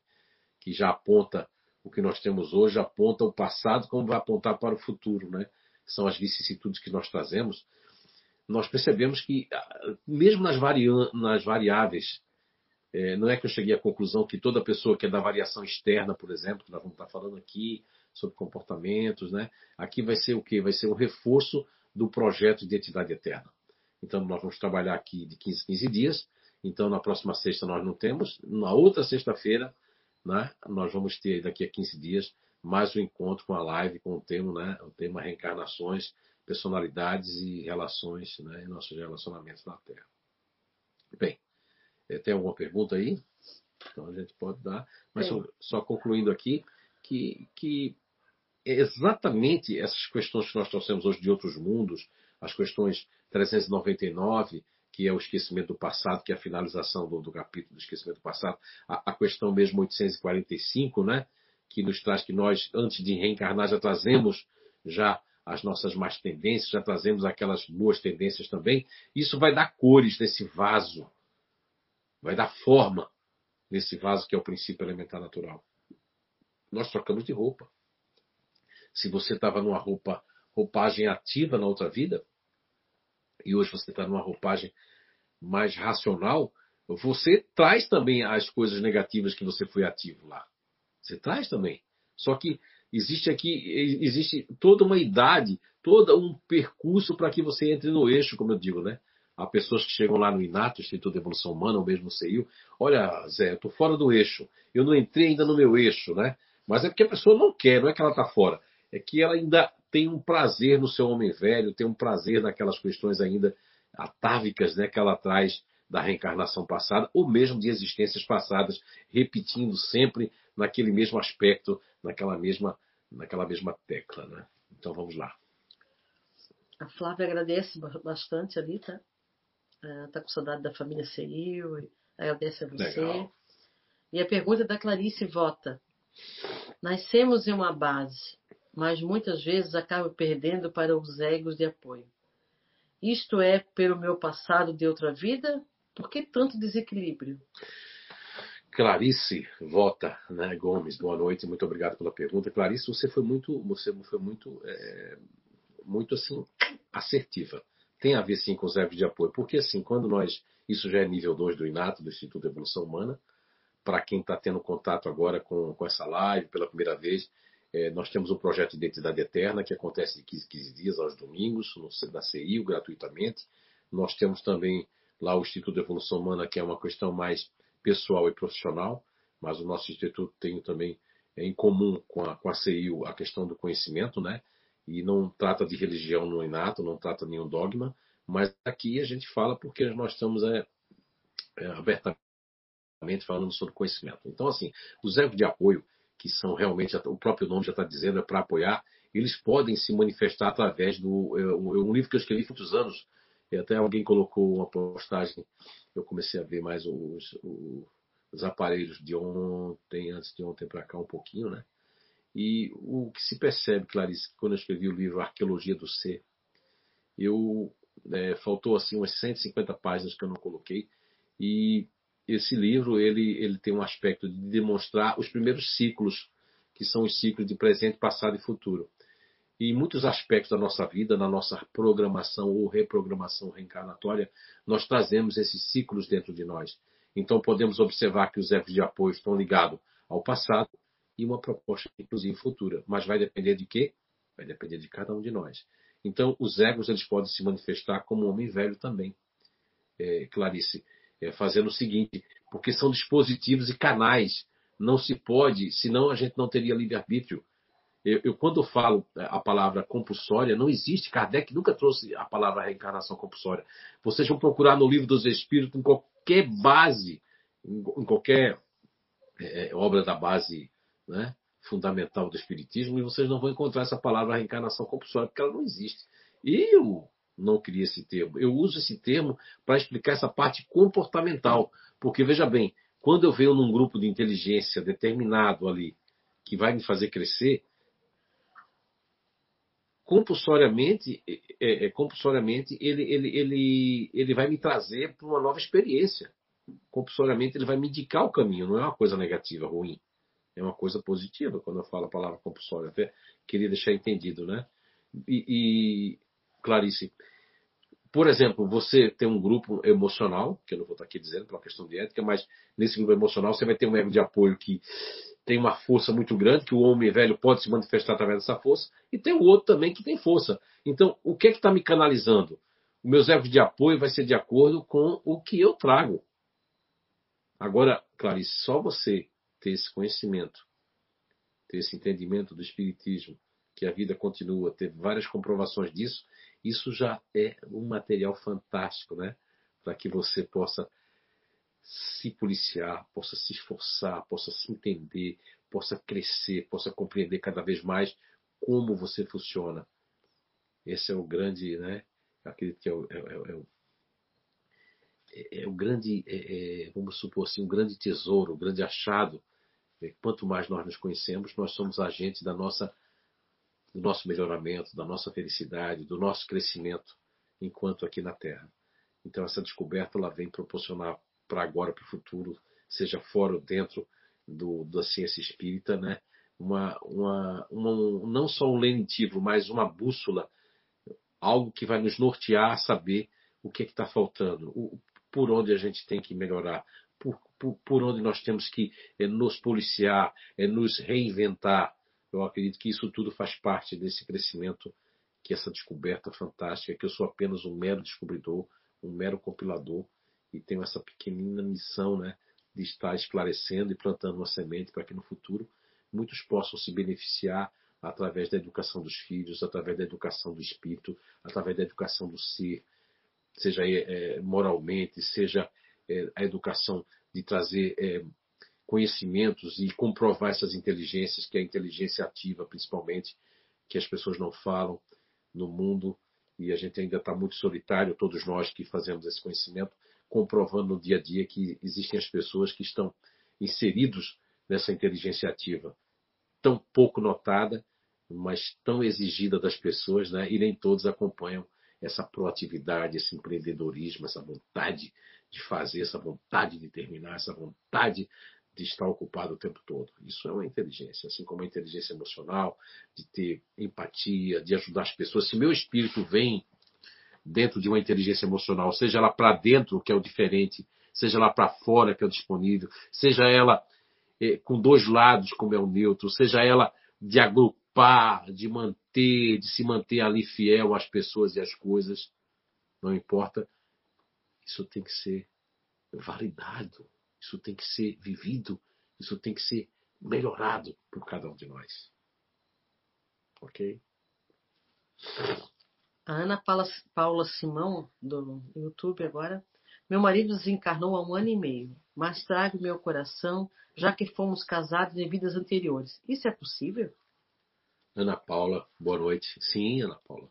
que já aponta o que nós temos hoje, aponta o passado como vai apontar para o futuro, né? São as vicissitudes que nós trazemos nós percebemos que, ah, mesmo nas, nas variáveis, é, não é que eu cheguei à conclusão que toda pessoa que é da variação externa, por exemplo, que nós vamos estar falando aqui sobre comportamentos, né? aqui vai ser o quê? Vai ser um reforço do projeto de identidade eterna. Então, nós vamos trabalhar aqui de 15 15 dias Então, na próxima sexta nós não temos. Na outra sexta-feira, né, nós vamos ter, daqui a 15 dias, mais um encontro com a live, com o tema, né, o tema reencarnações, personalidades e relações né, em nossos relacionamentos na Terra. Bem, tem alguma pergunta aí? Então a gente pode dar. Mas só, só, concluindo aqui, que, que exatamente essas questões que nós trouxemos hoje de outros mundos, as questões 399, que é o esquecimento do passado, que é a finalização do, do capítulo do esquecimento do passado, a, a, questão mesmo 845, né, que nos traz que nós, antes de reencarnar, já trazemos já as nossas más tendências, já trazemos aquelas boas tendências também. Isso vai dar cores nesse vaso, vai dar forma nesse vaso que é o princípio elementar natural. Nós trocamos de roupa. Se você estava numa roupa, roupagem ativa na outra vida, e hoje você está numa roupagem mais racional, você traz também as coisas negativas que você foi ativo lá. Você traz também. Só que existe aqui, existe toda uma idade, todo um percurso para que você entre no eixo, como eu digo, né? Há pessoas que chegam lá no INATO, Instituto de Evolução Humana, ou mesmo no CEIU, olha, Zé, eu estou fora do eixo, eu não entrei ainda no meu eixo, né? Mas é porque a pessoa não quer, não é que ela está fora, é que ela ainda tem um prazer no seu homem velho, tem um prazer naquelas questões ainda atávicas né, que ela traz da reencarnação passada, ou mesmo de existências passadas, repetindo sempre naquele mesmo aspecto, naquela mesma, naquela mesma tecla. Né? Então vamos lá. A Flávia agradece bastante ali, tá? Está é, com saudade da família Ceil, agradece a você. Legal. E a pergunta da Clarice Vota. Nascemos em uma base, mas muitas vezes acabo perdendo para os egos de apoio. Isto é pelo meu passado de outra vida? Por que tanto desequilíbrio? Clarice Vota né, Gomes, boa noite, muito obrigado pela pergunta. Clarice, você foi muito, você foi muito, é, muito assim assertiva tem a ver sim com os egos de apoio. Porque assim, quando nós. Isso já é nível 2 do INATO, do Instituto de Evolução Humana. Para quem está tendo contato agora com, com essa live pela primeira vez, é, nós temos um projeto de identidade eterna que acontece de 15 15 dias aos domingos, no, da CIU, gratuitamente. Nós temos também lá o Instituto de Evolução Humana, que é uma questão mais pessoal e profissional, mas o nosso instituto tem também é, em comum com a, com a CIU a questão do conhecimento, né? E não trata de religião no inato, não trata nenhum dogma, mas aqui a gente fala porque nós estamos é, é, abertamente falando sobre conhecimento. Então, assim, os egos de apoio, que são realmente, o próprio nome já está dizendo, é para apoiar, eles podem se manifestar através do. É, um livro que eu escrevi há muitos anos, até alguém colocou uma postagem, eu comecei a ver mais os, os, os aparelhos de ontem, antes de ontem para cá um pouquinho, né? E o que se percebe, Clarice, quando eu escrevi o livro Arqueologia do Ser, eu é, faltou assim umas 150 páginas que eu não coloquei e esse livro ele, ele tem um aspecto de demonstrar os primeiros ciclos que são os ciclos de presente, passado e futuro. E em muitos aspectos da nossa vida, na nossa programação ou reprogramação reencarnatória, nós trazemos esses ciclos dentro de nós. Então podemos observar que os ecos de apoio estão ligados ao passado, e uma proposta, inclusive, futura. Mas vai depender de quê? Vai depender de cada um de nós. Então, os egos eles podem se manifestar como homem velho também, é, Clarice, é, fazendo o seguinte, porque são dispositivos e canais. Não se pode, senão a gente não teria livre-arbítrio. Eu, eu, quando falo é, a palavra compulsória, não existe. Kardec nunca trouxe a palavra reencarnação compulsória. Vocês vão procurar no livro dos Espíritos, em qualquer base, em, em qualquer é, obra da base né, fundamental do Espiritismo e vocês não vão encontrar essa palavra reencarnação compulsória, porque ela não existe. Eu não queria esse termo. Eu uso esse termo para explicar essa parte comportamental. Porque, veja bem, quando eu venho num grupo de inteligência determinado ali, que vai me fazer crescer, compulsoriamente, é, é, compulsoriamente ele, ele, ele, ele vai me trazer para uma nova experiência. Compulsoriamente ele vai me indicar o caminho, não é uma coisa negativa, ruim é uma coisa positiva quando eu falo a palavra compulsória. Até queria deixar entendido, né? E, e, Clarice, por exemplo, você tem um grupo emocional, que eu não vou estar aqui dizendo uma questão de ética, mas nesse grupo emocional você vai ter um ego de apoio que tem uma força muito grande, que o homem velho pode se manifestar através dessa força, e tem o outro também que tem força. Então, o que é que está me canalizando? O meu ego de apoio vai ser de acordo com o que eu trago. Agora, Clarice, só você ter esse conhecimento, ter esse entendimento do Espiritismo, que a vida continua, ter várias comprovações disso, isso já é um material fantástico, né? Para que você possa se policiar, possa se esforçar, possa se entender, possa crescer, possa compreender cada vez mais como você funciona. Esse é o grande, né? Acredito que é o, é, é, é o, é, é o grande, é, vamos supor assim, um grande tesouro, um grande achado. Quanto mais nós nos conhecemos, nós somos agentes da nossa, do nosso melhoramento, da nossa felicidade, do nosso crescimento enquanto aqui na Terra. Então essa descoberta ela vem proporcionar para agora, para o futuro, seja fora ou dentro do, da ciência espírita, né? Uma, uma, uma, não só um lenitivo, mas uma bússola, algo que vai nos nortear a saber o que é está faltando, o, por onde a gente tem que melhorar, por, onde nós temos que é, nos policiar, é, nos reinventar. Eu acredito que isso tudo faz parte desse crescimento, que essa descoberta fantástica, que eu sou apenas um mero descobridor, um mero compilador, e tenho essa pequenina missão, né, de estar esclarecendo e plantando uma semente para que no futuro muitos possam se beneficiar através da educação dos filhos, através da educação do espírito, através da educação do ser, seja é, moralmente, seja é, a educação de trazer é, conhecimentos e comprovar essas inteligências, que é a inteligência ativa, principalmente, que as pessoas não falam no mundo e a gente ainda está muito solitário, todos nós que fazemos esse conhecimento, comprovando no dia a dia que existem as pessoas que estão inseridos nessa inteligência ativa, tão pouco notada, mas tão exigida das pessoas, né? e nem todos acompanham essa proatividade, esse empreendedorismo, essa vontade de fazer, essa vontade de terminar, essa vontade de estar ocupado o tempo todo. Isso é uma inteligência, assim como a inteligência emocional, de ter empatia, de ajudar as pessoas. Se meu espírito vem dentro de uma inteligência emocional, seja ela para dentro, que é o diferente, seja lá para fora, que é o disponível, seja ela é, com dois lados, como é o neutro, seja ela de agrupar, de manter, de se manter ali fiel às pessoas e às coisas, não importa, isso tem que ser validado, isso tem que ser vivido, isso tem que ser melhorado por cada um de nós. Ok? A Ana Paula, Paula Simão, do YouTube agora. Meu marido desencarnou há um ano e meio, mas trago meu coração, já que fomos casados em vidas anteriores. Isso é possível? Ana Paula, boa noite. Sim, Ana Paula,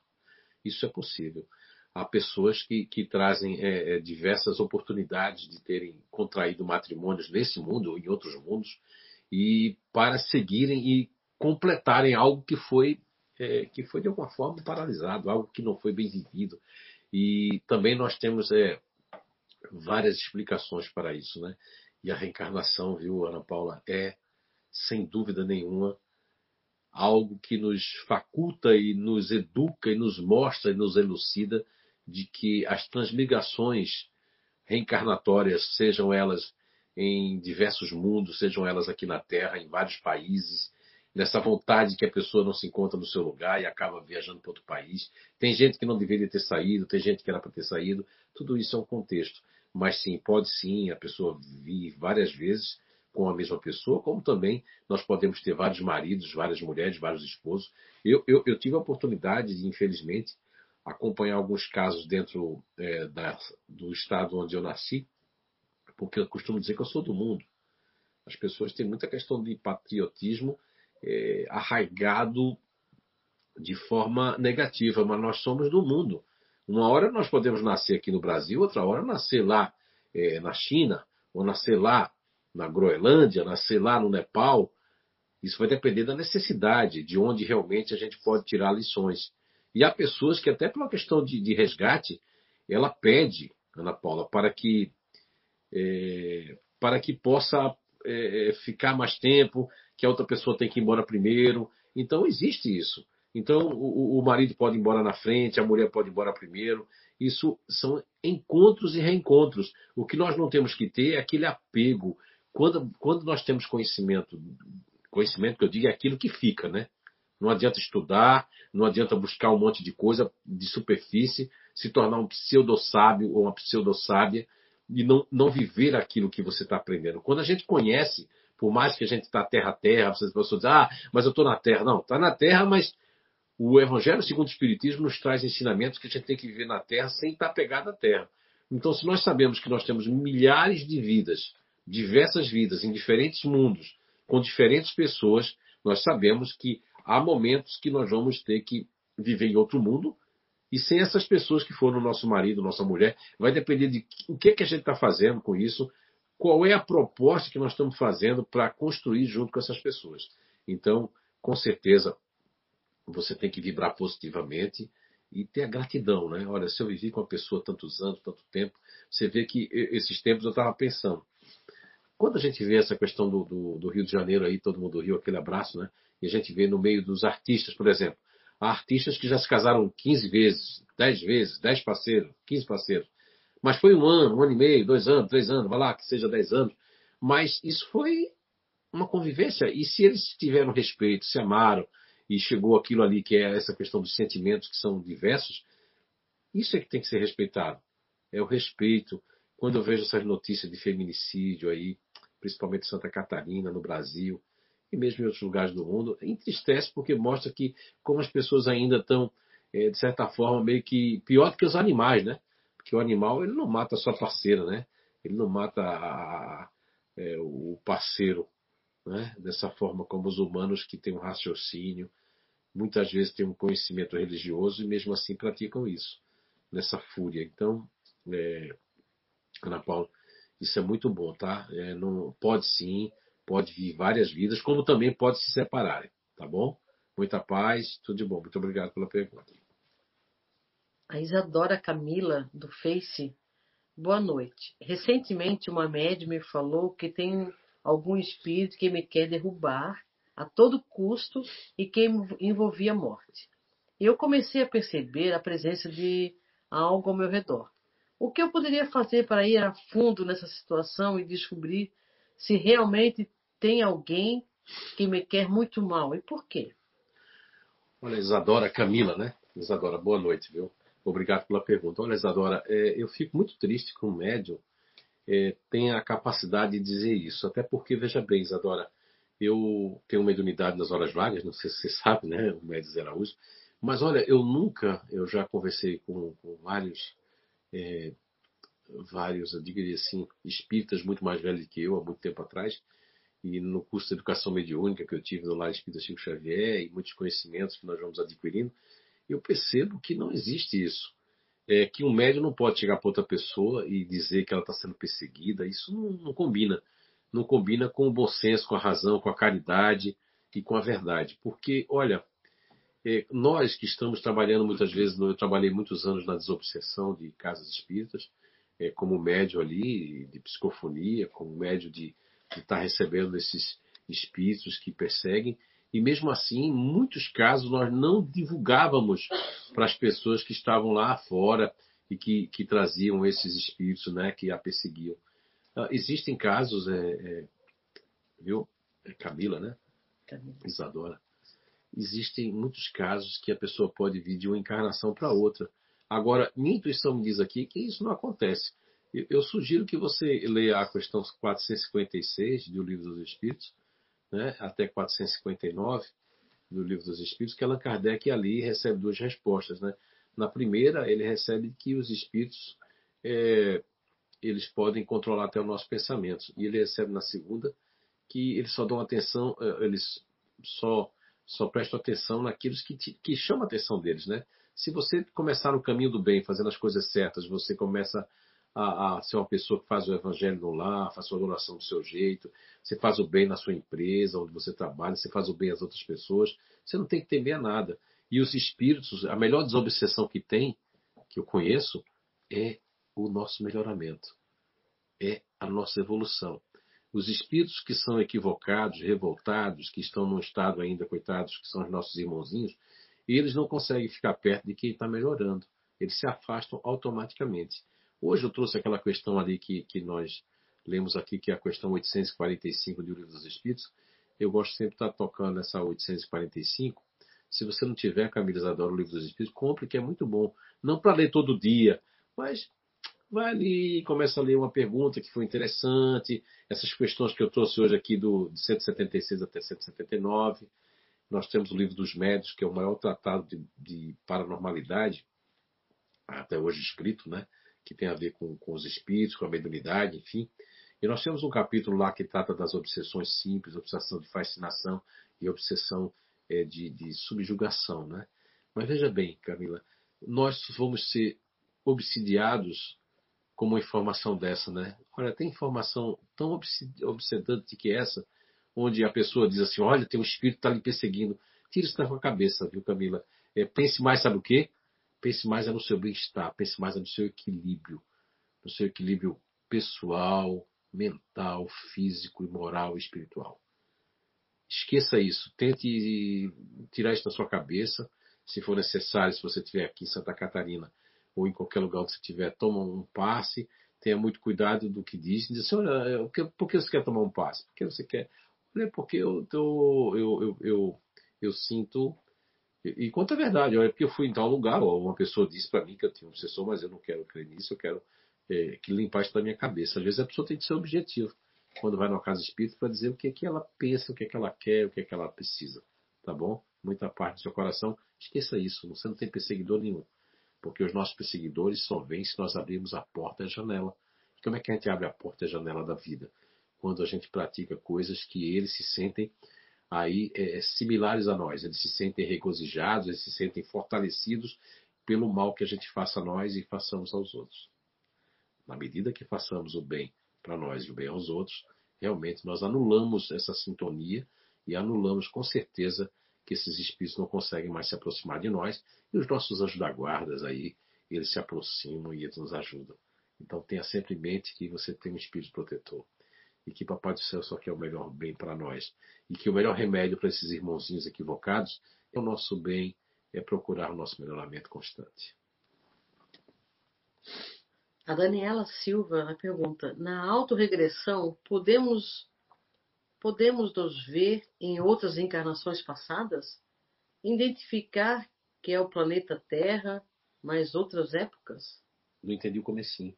isso é possível. Há pessoas que, que trazem é, é, diversas oportunidades de terem contraído matrimônios nesse mundo ou em outros mundos e para seguirem e completarem algo que foi é, que foi de alguma forma paralisado, algo que não foi bem vivido. E também nós temos é, várias explicações para isso, né? E a reencarnação, viu, Ana Paula, é, sem dúvida nenhuma, algo que nos faculta e nos educa e nos mostra e nos elucida de que as transmigrações reencarnatórias, sejam elas em diversos mundos, sejam elas aqui na Terra, em vários países, nessa vontade que a pessoa não se encontra no seu lugar e acaba viajando para outro país. Tem gente que não deveria ter saído, tem gente que era para ter saído. Tudo isso é um contexto. Mas sim, pode sim a pessoa vir várias vezes com a mesma pessoa, como também nós podemos ter vários maridos, várias mulheres, vários esposos. Eu, eu, eu tive a oportunidade de, infelizmente, acompanhar alguns casos dentro é, da, do estado onde eu nasci, porque eu costumo dizer que eu sou do mundo. As pessoas têm muita questão de patriotismo é, arraigado de forma negativa, mas nós somos do mundo. Uma hora nós podemos nascer aqui no Brasil, outra hora nascer lá é, na China, ou nascer lá na Groenlândia, nascer lá no Nepal. Isso vai depender da necessidade, de onde realmente a gente pode tirar lições. E há pessoas que, até pela questão de, de resgate, ela pede, Ana Paula, para que, é, para que possa é, ficar mais tempo, que a outra pessoa tem que ir embora primeiro. Então existe isso. Então o, o marido pode ir embora na frente, a mulher pode ir embora primeiro. Isso são encontros e reencontros. O que nós não temos que ter é aquele apego. Quando, quando nós temos conhecimento, conhecimento que eu digo é aquilo que fica, né? Não adianta estudar, não adianta buscar um monte de coisa de superfície, se tornar um pseudo-sábio ou uma pseudo-sábia, e não, não viver aquilo que você está aprendendo. Quando a gente conhece, por mais que a gente está terra a terra, você pessoas dizem, ah, mas eu estou na terra. Não, está na terra, mas o Evangelho segundo o Espiritismo nos traz ensinamentos que a gente tem que viver na terra sem estar tá pegado à terra. Então, se nós sabemos que nós temos milhares de vidas, diversas vidas, em diferentes mundos, com diferentes pessoas, nós sabemos que há momentos que nós vamos ter que viver em outro mundo e sem essas pessoas que foram nosso marido, nossa mulher, vai depender de o que, que a gente está fazendo com isso, qual é a proposta que nós estamos fazendo para construir junto com essas pessoas. Então, com certeza, você tem que vibrar positivamente e ter a gratidão, né? Olha, se eu vivi com a pessoa tantos anos, tanto tempo, você vê que esses tempos eu estava pensando. Quando a gente vê essa questão do, do, do, Rio de Janeiro aí, todo mundo do Rio, aquele abraço, né? E a gente vê no meio dos artistas, por exemplo. Há artistas que já se casaram 15 vezes, 10 vezes, 10 parceiros, 15 parceiros. Mas foi um ano, um ano e meio, dois anos, três anos, vai lá, que seja 10 anos. Mas isso foi uma convivência. E se eles tiveram respeito, se amaram, e chegou aquilo ali que é essa questão dos sentimentos que são diversos, isso é que tem que ser respeitado. É o respeito. Quando eu vejo essas notícias de feminicídio aí, principalmente Santa Catarina, no Brasil, e mesmo em outros lugares do mundo, entristece porque mostra que como as pessoas ainda estão, é, de certa forma, meio que pior do que os animais, né? Porque o animal ele não mata a sua parceira, né? Ele não mata a, a, é, o parceiro, né? Dessa forma como os humanos que têm um raciocínio, muitas vezes têm um conhecimento religioso e mesmo assim praticam isso, nessa fúria. Então, é, Ana Paula, isso é muito bom, tá? É, não, pode sim pode vir várias vidas, como também pode se separarem, tá bom? Muita paz, tudo de bom. Muito obrigado pela pergunta. A Isadora Camila, do Face, boa noite. Recentemente, uma médium me falou que tem algum espírito que me quer derrubar a todo custo e que envolvia morte. Eu comecei a perceber a presença de algo ao meu redor. O que eu poderia fazer para ir a fundo nessa situação e descobrir se realmente tem alguém que me quer muito mal. E por quê? Olha, Isadora Camila, né? Isadora, boa noite, viu? Obrigado pela pergunta. Olha, Isadora, é, eu fico muito triste que um médium é, tenha a capacidade de dizer isso. Até porque, veja bem, Isadora, eu tenho uma mediunidade nas horas vagas, não sei se você sabe, né? O médium Zé Araújo. Mas olha, eu nunca, eu já conversei com, com vários, é, vários, eu diria assim, espíritas muito mais velhos que eu, há muito tempo atrás, e no curso de educação mediúnica que eu tive no Lar Espírita Chico Xavier e muitos conhecimentos que nós vamos adquirindo, eu percebo que não existe isso. É que um médium não pode chegar para outra pessoa e dizer que ela está sendo perseguida. Isso não, não, combina. Não combina com o bom senso, com a razão, com a caridade e com a verdade. Porque, olha, é, nós que estamos trabalhando muitas vezes, eu trabalhei muitos anos na desobsessão de casas espíritas, é, como médio ali de psicofonia, como médio de de estar tá recebendo esses espíritos que perseguem. E mesmo assim, em muitos casos, nós não divulgávamos para as pessoas que estavam lá fora e que, que traziam esses espíritos né, que a perseguiam. Uh, existem casos, é, é, viu? É Camila, né? Camila. Isadora. Existem muitos casos que a pessoa pode vir de uma encarnação para outra. Agora, minha intuição me diz aqui que isso não acontece. Eu sugiro que você leia a questão 456 do Livro dos Espíritos, né, até 459 do Livro dos Espíritos, que Allan Kardec ali recebe duas respostas. Né? Na primeira, ele recebe que os espíritos é, eles podem controlar até o nosso pensamento. E ele recebe na segunda que eles só dão atenção, é, eles só, só prestam atenção naquilo que, que chama a atenção deles. Né? Se você começar no caminho do bem, fazendo as coisas certas, você começa a, ser uma pessoa que faz o evangelho no lar, faz sua adoração do seu jeito, você faz o bem na sua empresa, onde você trabalha, você faz o bem às outras pessoas, você não tem que temer a nada. E os espíritos, a melhor desobsessão que tem, que eu conheço, é o nosso melhoramento, é a nossa evolução. Os espíritos que são equivocados, revoltados, que estão num estado ainda, coitados, que são os nossos irmãozinhos, eles não conseguem ficar perto de quem está melhorando. Eles se afastam automaticamente. Hoje eu trouxe aquela questão ali que, que nós lemos aqui, que é a questão 845 do Livro dos Espíritos. Eu gosto sempre de estar tocando nessa 845. Se você não tiver Camila Isadora, o Livro dos Espíritos, compre, que é muito bom. Não para ler todo dia, mas vai ali, começa a ler uma pergunta que foi interessante, essas questões que eu trouxe hoje aqui do de 176 até 179. Nós temos o livro dos médios, que é o maior tratado de, de paranormalidade até hoje escrito, né? Que tem a ver com, com os espíritos, com a mediunidade, enfim. E nós temos um capítulo lá que trata das obsessões simples, obsessão de fascinação e obsessão é, de, de subjugação, né? Mas veja bem, Camila, nós vamos ser obsidiados com uma informação dessa, né? Olha, tem informação tão obsedante que essa, onde a pessoa diz assim, olha, tem um espírito que está lhe perseguindo. Tira isso da sua cabeça, viu, Camila? É, pense mais, sabe o quê? Pense mais no seu bem-estar, pense mais no seu equilíbrio, no seu equilíbrio pessoal, mental, físico, moral e espiritual. Esqueça isso. Tente tirar isso da sua cabeça. Se for necessário, se você estiver aqui em Santa Catarina ou em qualquer lugar que você estiver, toma um passe. Tenha muito cuidado do que diz. Diz assim, olha, por que você quer tomar um passe? Por que você quer? Olha, porque eu, eu, eu, eu, eu sinto e quanto é verdade, olha, porque eu fui em tal lugar, ou uma pessoa disse para mim que eu tinha um obsessor, mas eu não quero crer nisso, eu quero é, que limpar isso da minha cabeça. Às vezes a pessoa tem que ser objetivo quando vai numa casa espírita para dizer o que é que ela pensa, o que é que ela quer, o que é que ela precisa. Tá bom? Muita parte do seu coração, esqueça isso. Você não tem perseguidor nenhum. Porque os nossos perseguidores só vêm se nós abrirmos a porta e a janela. E como é que a gente abre a porta e a janela da vida? Quando a gente pratica coisas que eles se sentem aí é, similares a nós. Eles se sentem regozijados, eles se sentem fortalecidos pelo mal que a gente faça a nós e façamos aos outros. Na medida que façamos o bem para nós e o bem aos outros, realmente nós anulamos essa sintonia e anulamos com certeza que esses espíritos não conseguem mais se aproximar de nós e os nossos anjos da guarda aí, eles se aproximam e eles nos ajudam. Então tenha sempre em mente que você tem um espírito protetor e que Papai do Céu só quer o melhor bem para nós e que o melhor remédio para esses irmãozinhos equivocados é o nosso bem, é procurar o nosso melhoramento constante. A Daniela Silva pergunta: na autorregressão, podemos podemos nos ver em outras encarnações passadas? Identificar que é o planeta Terra, mas outras épocas? Não entendi o comecinho.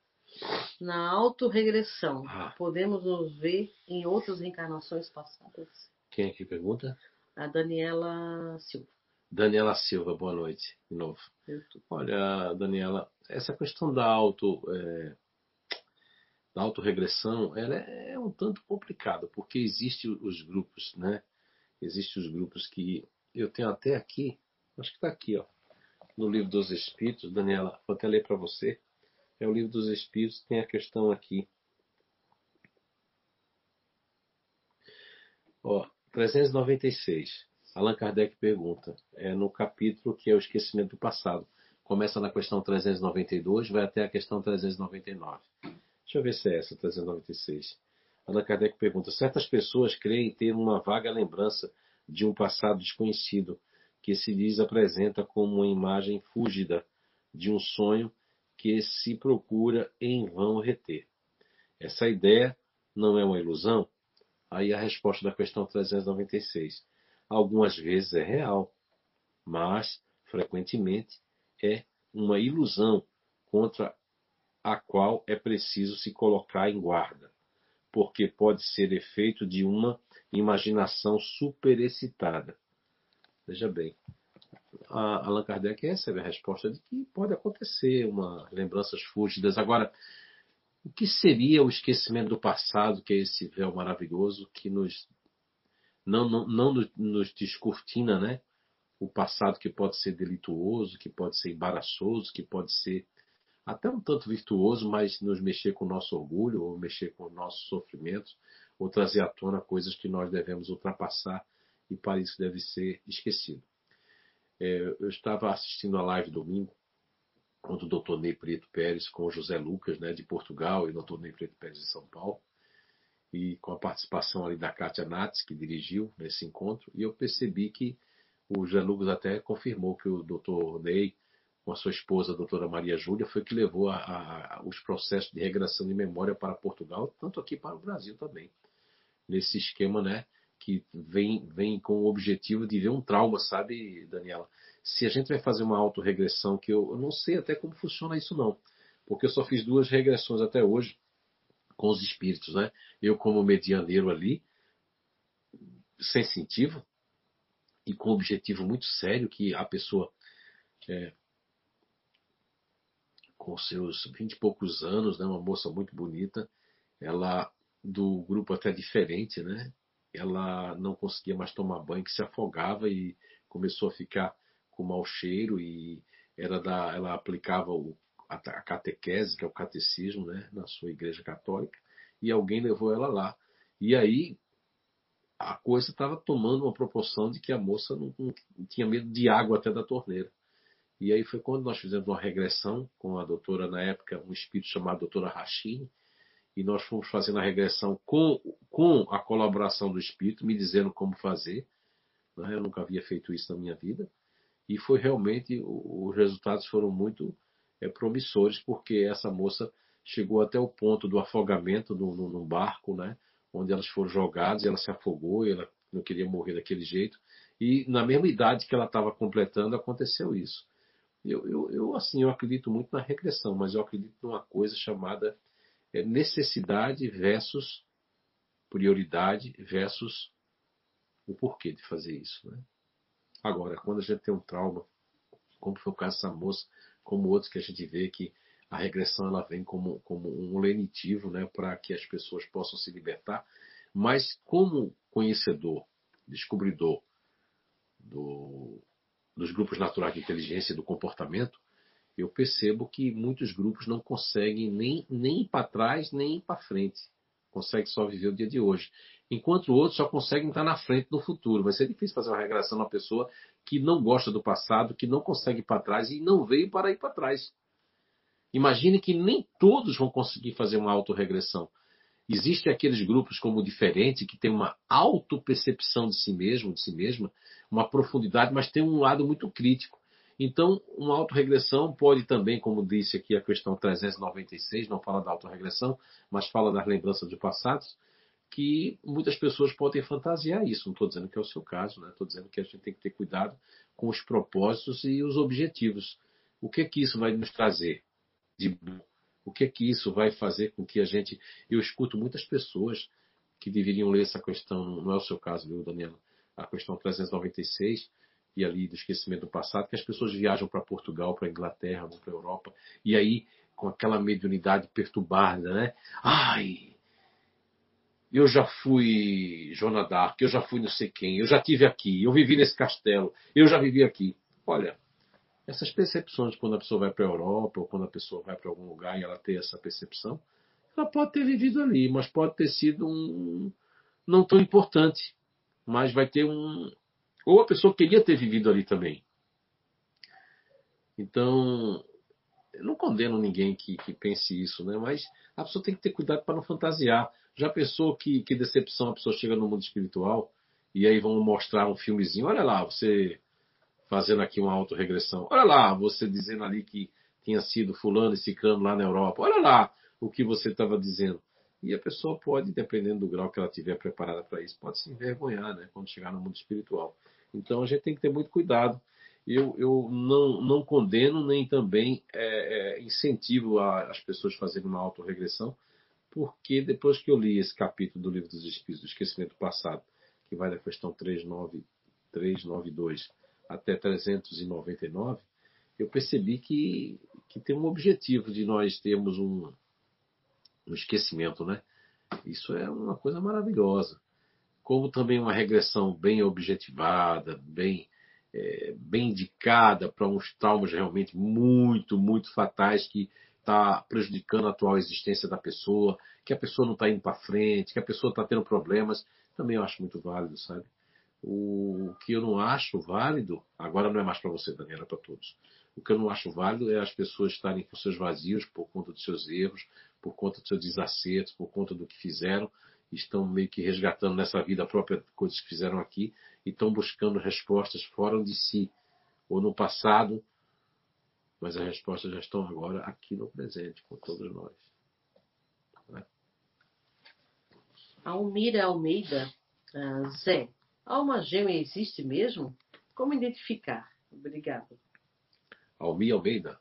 Na autorregressão, ah. podemos nos ver em outras encarnações passadas? Quem é que pergunta? A Daniela Silva. Daniela Silva, boa noite de novo. Olha, Daniela, essa questão da auto é, da autorregressão, ela é, é um tanto complicada, porque existem os grupos, né? Existem os grupos que eu tenho até aqui, acho que está aqui, ó, no livro dos Espíritos, Daniela, vou até ler para você. É o livro dos Espíritos, tem a questão aqui. Ó, 396. Allan Kardec pergunta, é no capítulo que é o esquecimento do passado. Começa na questão 392, vai até a questão 399. Deixa eu ver se é essa, 396. Allan Kardec pergunta: certas pessoas creem ter uma vaga lembrança de um passado desconhecido que se lhes apresenta como uma imagem fúgida de um sonho que se procura em vão reter. Essa ideia não é uma ilusão? Aí a resposta da questão 396 algumas vezes é real, mas frequentemente é uma ilusão contra a qual é preciso se colocar em guarda, porque pode ser efeito de uma imaginação superexcitada. Veja bem, a Allan Kardec recebe a resposta de que pode acontecer uma lembranças fúlgidas. Agora, o que seria o esquecimento do passado, que é esse véu maravilhoso que nos não, não, não nos descortina, né? O passado que pode ser delituoso, que pode ser embaraçoso, que pode ser até um tanto virtuoso, mas nos mexer com o nosso orgulho, ou mexer com os nossos sofrimentos, ou trazer à tona coisas que nós devemos ultrapassar e para isso deve ser esquecido. É, eu estava assistindo a live domingo, quando o doutor Ney Preto Pérez com o José Lucas, né, de Portugal, e o doutor Ney Preto Pérez de São Paulo, e com a participação ali da Kátia Nats, que dirigiu nesse encontro, e eu percebi que o Jean Lucas até confirmou que o doutor Ney, com a sua esposa, a doutora Maria Júlia, foi que levou a, a, os processos de regressão de memória para Portugal, tanto aqui para o Brasil também. Nesse esquema, né, que vem, vem com o objetivo de ver um trauma, sabe, Daniela? Se a gente vai fazer uma autorregressão, que eu, eu não sei até como funciona isso não, porque eu só fiz duas regressões até hoje com os espíritos, né? Eu como medianeiro ali, sensitivo e com um objetivo muito sério que a pessoa é, com seus vinte e poucos anos, né, uma moça muito bonita, ela do grupo até diferente, né? Ela não conseguia mais tomar banho, que se afogava e começou a ficar com mau cheiro e era da, ela aplicava o, a, a catequese, que é o catecismo, né, na sua igreja católica, e alguém levou ela lá. E aí a coisa estava tomando uma proporção de que a moça não, não, tinha medo de água até da torneira. E aí foi quando nós fizemos uma regressão com a doutora, na época, um espírito chamado doutora Rachini, e nós fomos fazendo a regressão com, com a colaboração do espírito, me dizendo como fazer. Né? Eu nunca havia feito isso na minha vida. E foi realmente, os resultados foram muito é, promissores, porque essa moça chegou até o ponto do afogamento no barco, né? onde elas foram jogadas, ela se afogou, ela não queria morrer daquele jeito. E na mesma idade que ela estava completando, aconteceu isso. Eu, eu, eu, assim, eu acredito muito na regressão, mas eu acredito numa coisa chamada é, necessidade versus prioridade versus o porquê de fazer isso. Né? Agora, quando a gente tem um trauma, como foi o caso dessa moça, como outros que a gente vê que a regressão ela vem como, como um lenitivo né, para que as pessoas possam se libertar, mas como conhecedor, descobridor do, dos grupos naturais de inteligência e do comportamento, eu percebo que muitos grupos não conseguem nem, nem ir para trás, nem ir para frente. Conseguem só viver o dia de hoje. Enquanto outros só conseguem estar na frente no futuro. Vai ser difícil fazer uma regressão na pessoa que não gosta do passado, que não consegue ir para trás e não veio para ir para trás. Imagine que nem todos vão conseguir fazer uma autorregressão. Existem aqueles grupos como diferente, que tem uma autopercepção de si mesmo, de si mesma, uma profundidade, mas tem um lado muito crítico. Então, uma autorregressão pode também, como disse aqui a questão 396, não fala da autorregressão, mas fala das lembranças de passados, que muitas pessoas podem fantasiar isso. Não estou dizendo que é o seu caso, né? estou dizendo que a gente tem que ter cuidado com os propósitos e os objetivos. O que é que isso vai nos trazer? de o que é que isso vai fazer com que a gente. Eu escuto muitas pessoas que deveriam ler essa questão, não é o seu caso, viu, Daniela? A questão 396 e ali do esquecimento do passado, que as pessoas viajam para Portugal, para Inglaterra, para a Europa, e aí com aquela mediunidade perturbada, né? Ai, eu já fui Joana d'Arc, eu já fui não sei quem, eu já tive aqui, eu vivi nesse castelo, eu já vivi aqui. Olha, essas percepções, quando a pessoa vai para a Europa ou quando a pessoa vai para algum lugar e ela tem essa percepção, ela pode ter vivido ali, mas pode ter sido um não tão importante, mas vai ter um ou a pessoa queria ter vivido ali também. Então, eu não condeno ninguém que, que pense isso, né? Mas a pessoa tem que ter cuidado para não fantasiar. Já pensou que, que decepção a pessoa chega no mundo espiritual e aí vão mostrar um filmezinho? Olha lá, você fazendo aqui uma autorregressão. Olha lá, você dizendo ali que tinha sido fulano e ciclano lá na Europa. Olha lá o que você estava dizendo. E a pessoa pode, dependendo do grau que ela tiver preparada para isso, pode se envergonhar, né, quando chegar no mundo espiritual. Então a gente tem que ter muito cuidado. Eu, eu não, não condeno nem também é, é, incentivo a, as pessoas fazerem uma autorregressão, porque depois que eu li esse capítulo do Livro dos Espíritos, do Esquecimento Passado, que vai da questão 39, 392 até 399, eu percebi que, que tem um objetivo de nós termos um, um esquecimento, né? Isso é uma coisa maravilhosa. Como também uma regressão bem objetivada, bem, é, bem indicada para uns traumas realmente muito, muito fatais que está prejudicando a atual existência da pessoa, que a pessoa não está indo para frente, que a pessoa está tendo problemas, também eu acho muito válido, sabe? O que eu não acho válido, agora não é mais para você, Daniela, é para todos. O que eu não acho válido é as pessoas estarem com seus vazios por conta dos seus erros, por conta dos seus desacertos, por conta do que fizeram, estão meio que resgatando nessa vida a própria coisas que fizeram aqui e estão buscando respostas fora de si ou no passado, mas as respostas já estão agora aqui no presente com todos nós. Né? Almira Almeida, uh, Zé, Alma gêmea existe mesmo? Como identificar? Obrigada. Almir Almeida.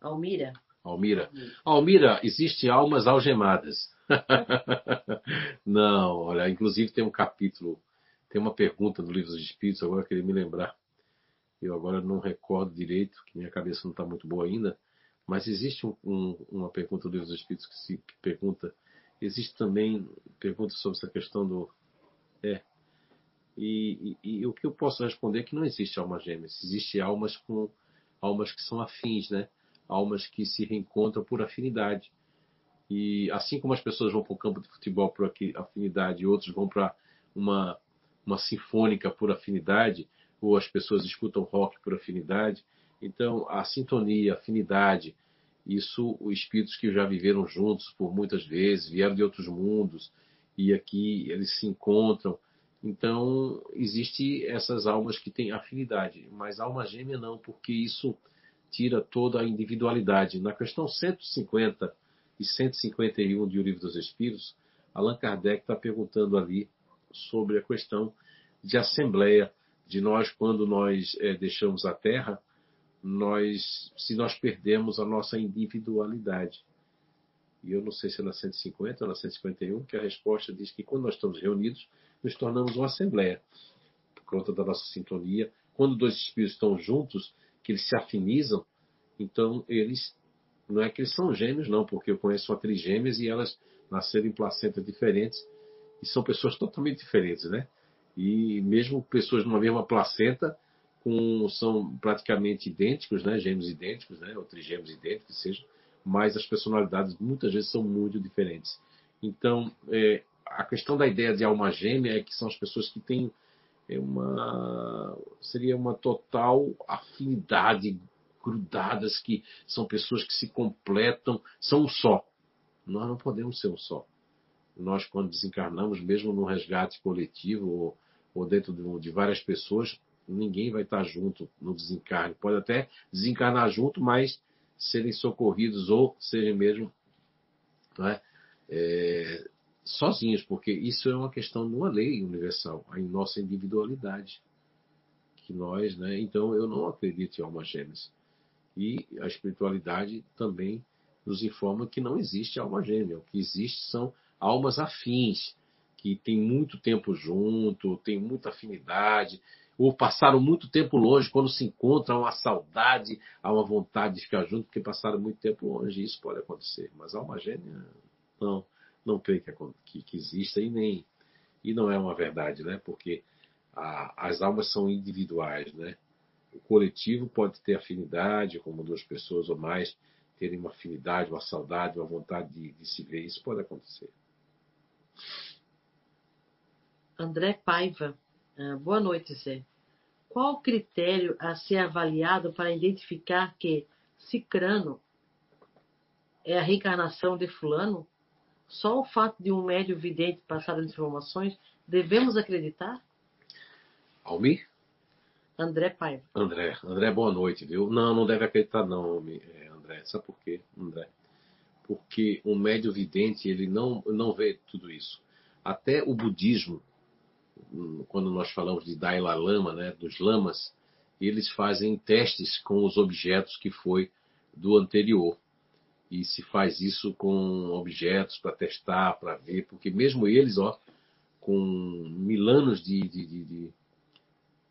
Almira. Almira. Almira, existem almas algemadas. não, olha, inclusive tem um capítulo, tem uma pergunta no livro dos Espíritos, agora queria me lembrar. Eu agora não recordo direito, que minha cabeça não está muito boa ainda, mas existe um, um, uma pergunta do livro dos Espíritos que se que pergunta, existe também pergunta sobre essa questão do. É. E, e, e, o que eu posso responder é que não existe alma gêmeas, existe almas com almas que são afins, né? Almas que se reencontram por afinidade. E assim como as pessoas vão para o campo de futebol por afinidade outros vão para uma, uma sinfônica por afinidade, ou as pessoas escutam rock por afinidade, então, a sintonia, a afinidade, isso, os espíritos que já viveram juntos por muitas vezes, vieram de outros mundos, e aqui eles se encontram. Então, existe essas almas que têm afinidade, mas alma gêmea não, porque isso tira toda a individualidade. Na questão 150 e 151 de O Livro dos Espíritos, Allan Kardec está perguntando ali sobre a questão de assembleia, de nós, quando nós é, deixamos a Terra, nós, se nós perdemos a nossa individualidade. E eu não sei se é na 150 ou na 151, que a resposta diz que quando nós estamos reunidos, nos tornamos uma assembleia, por conta da nossa sintonia. Quando dois espíritos estão juntos, que eles se afinizam, então eles, não é que eles são gêmeos, não, porque eu conheço uma trigêmeas e elas nasceram em placentas diferentes, e são pessoas totalmente diferentes, né? E mesmo pessoas numa mesma placenta, com, são praticamente idênticos, né? gêmeos idênticos, né? ou trigêmeos idênticos, seja, mas as personalidades muitas vezes são muito diferentes. Então, é, a questão da ideia de alma gêmea é que são as pessoas que têm é uma seria uma total afinidade grudadas que são pessoas que se completam são um só nós não podemos ser um só nós quando desencarnamos mesmo no resgate coletivo ou, ou dentro de, de várias pessoas ninguém vai estar junto no desencarne. Pode até desencarnar junto, mas serem socorridos ou serem mesmo é, é, sozinhos, porque isso é uma questão de uma lei universal, a nossa individualidade. Que nós, né? Então eu não acredito em alma gêmeas. E a espiritualidade também nos informa que não existe alma gêmea. O que existe são almas afins, que têm muito tempo junto, têm muita afinidade, ou passaram muito tempo longe, quando se encontram, há uma saudade, há uma vontade de ficar junto, porque passaram muito tempo longe. Isso pode acontecer. Mas alma gêmea, não, não creio que, que, que exista e nem. E não é uma verdade, né? Porque a, as almas são individuais, né? O coletivo pode ter afinidade, como duas pessoas ou mais terem uma afinidade, uma saudade, uma vontade de, de se ver. Isso pode acontecer. André Paiva ah, boa noite, Zé. Qual o critério a ser avaliado para identificar que Cicrano é a reencarnação de Fulano? Só o fato de um médio vidente passar as informações devemos acreditar? Almir? André Paiva. André, André, boa noite, viu? Não, não deve acreditar não, é, André. Sabe por quê, André? Porque um médio vidente, ele não, não vê tudo isso. Até o budismo, quando nós falamos de Dalai Lama, né, dos lamas, eles fazem testes com os objetos que foi do anterior. E se faz isso com objetos para testar, para ver, porque mesmo eles, ó, com mil anos de, de, de, de,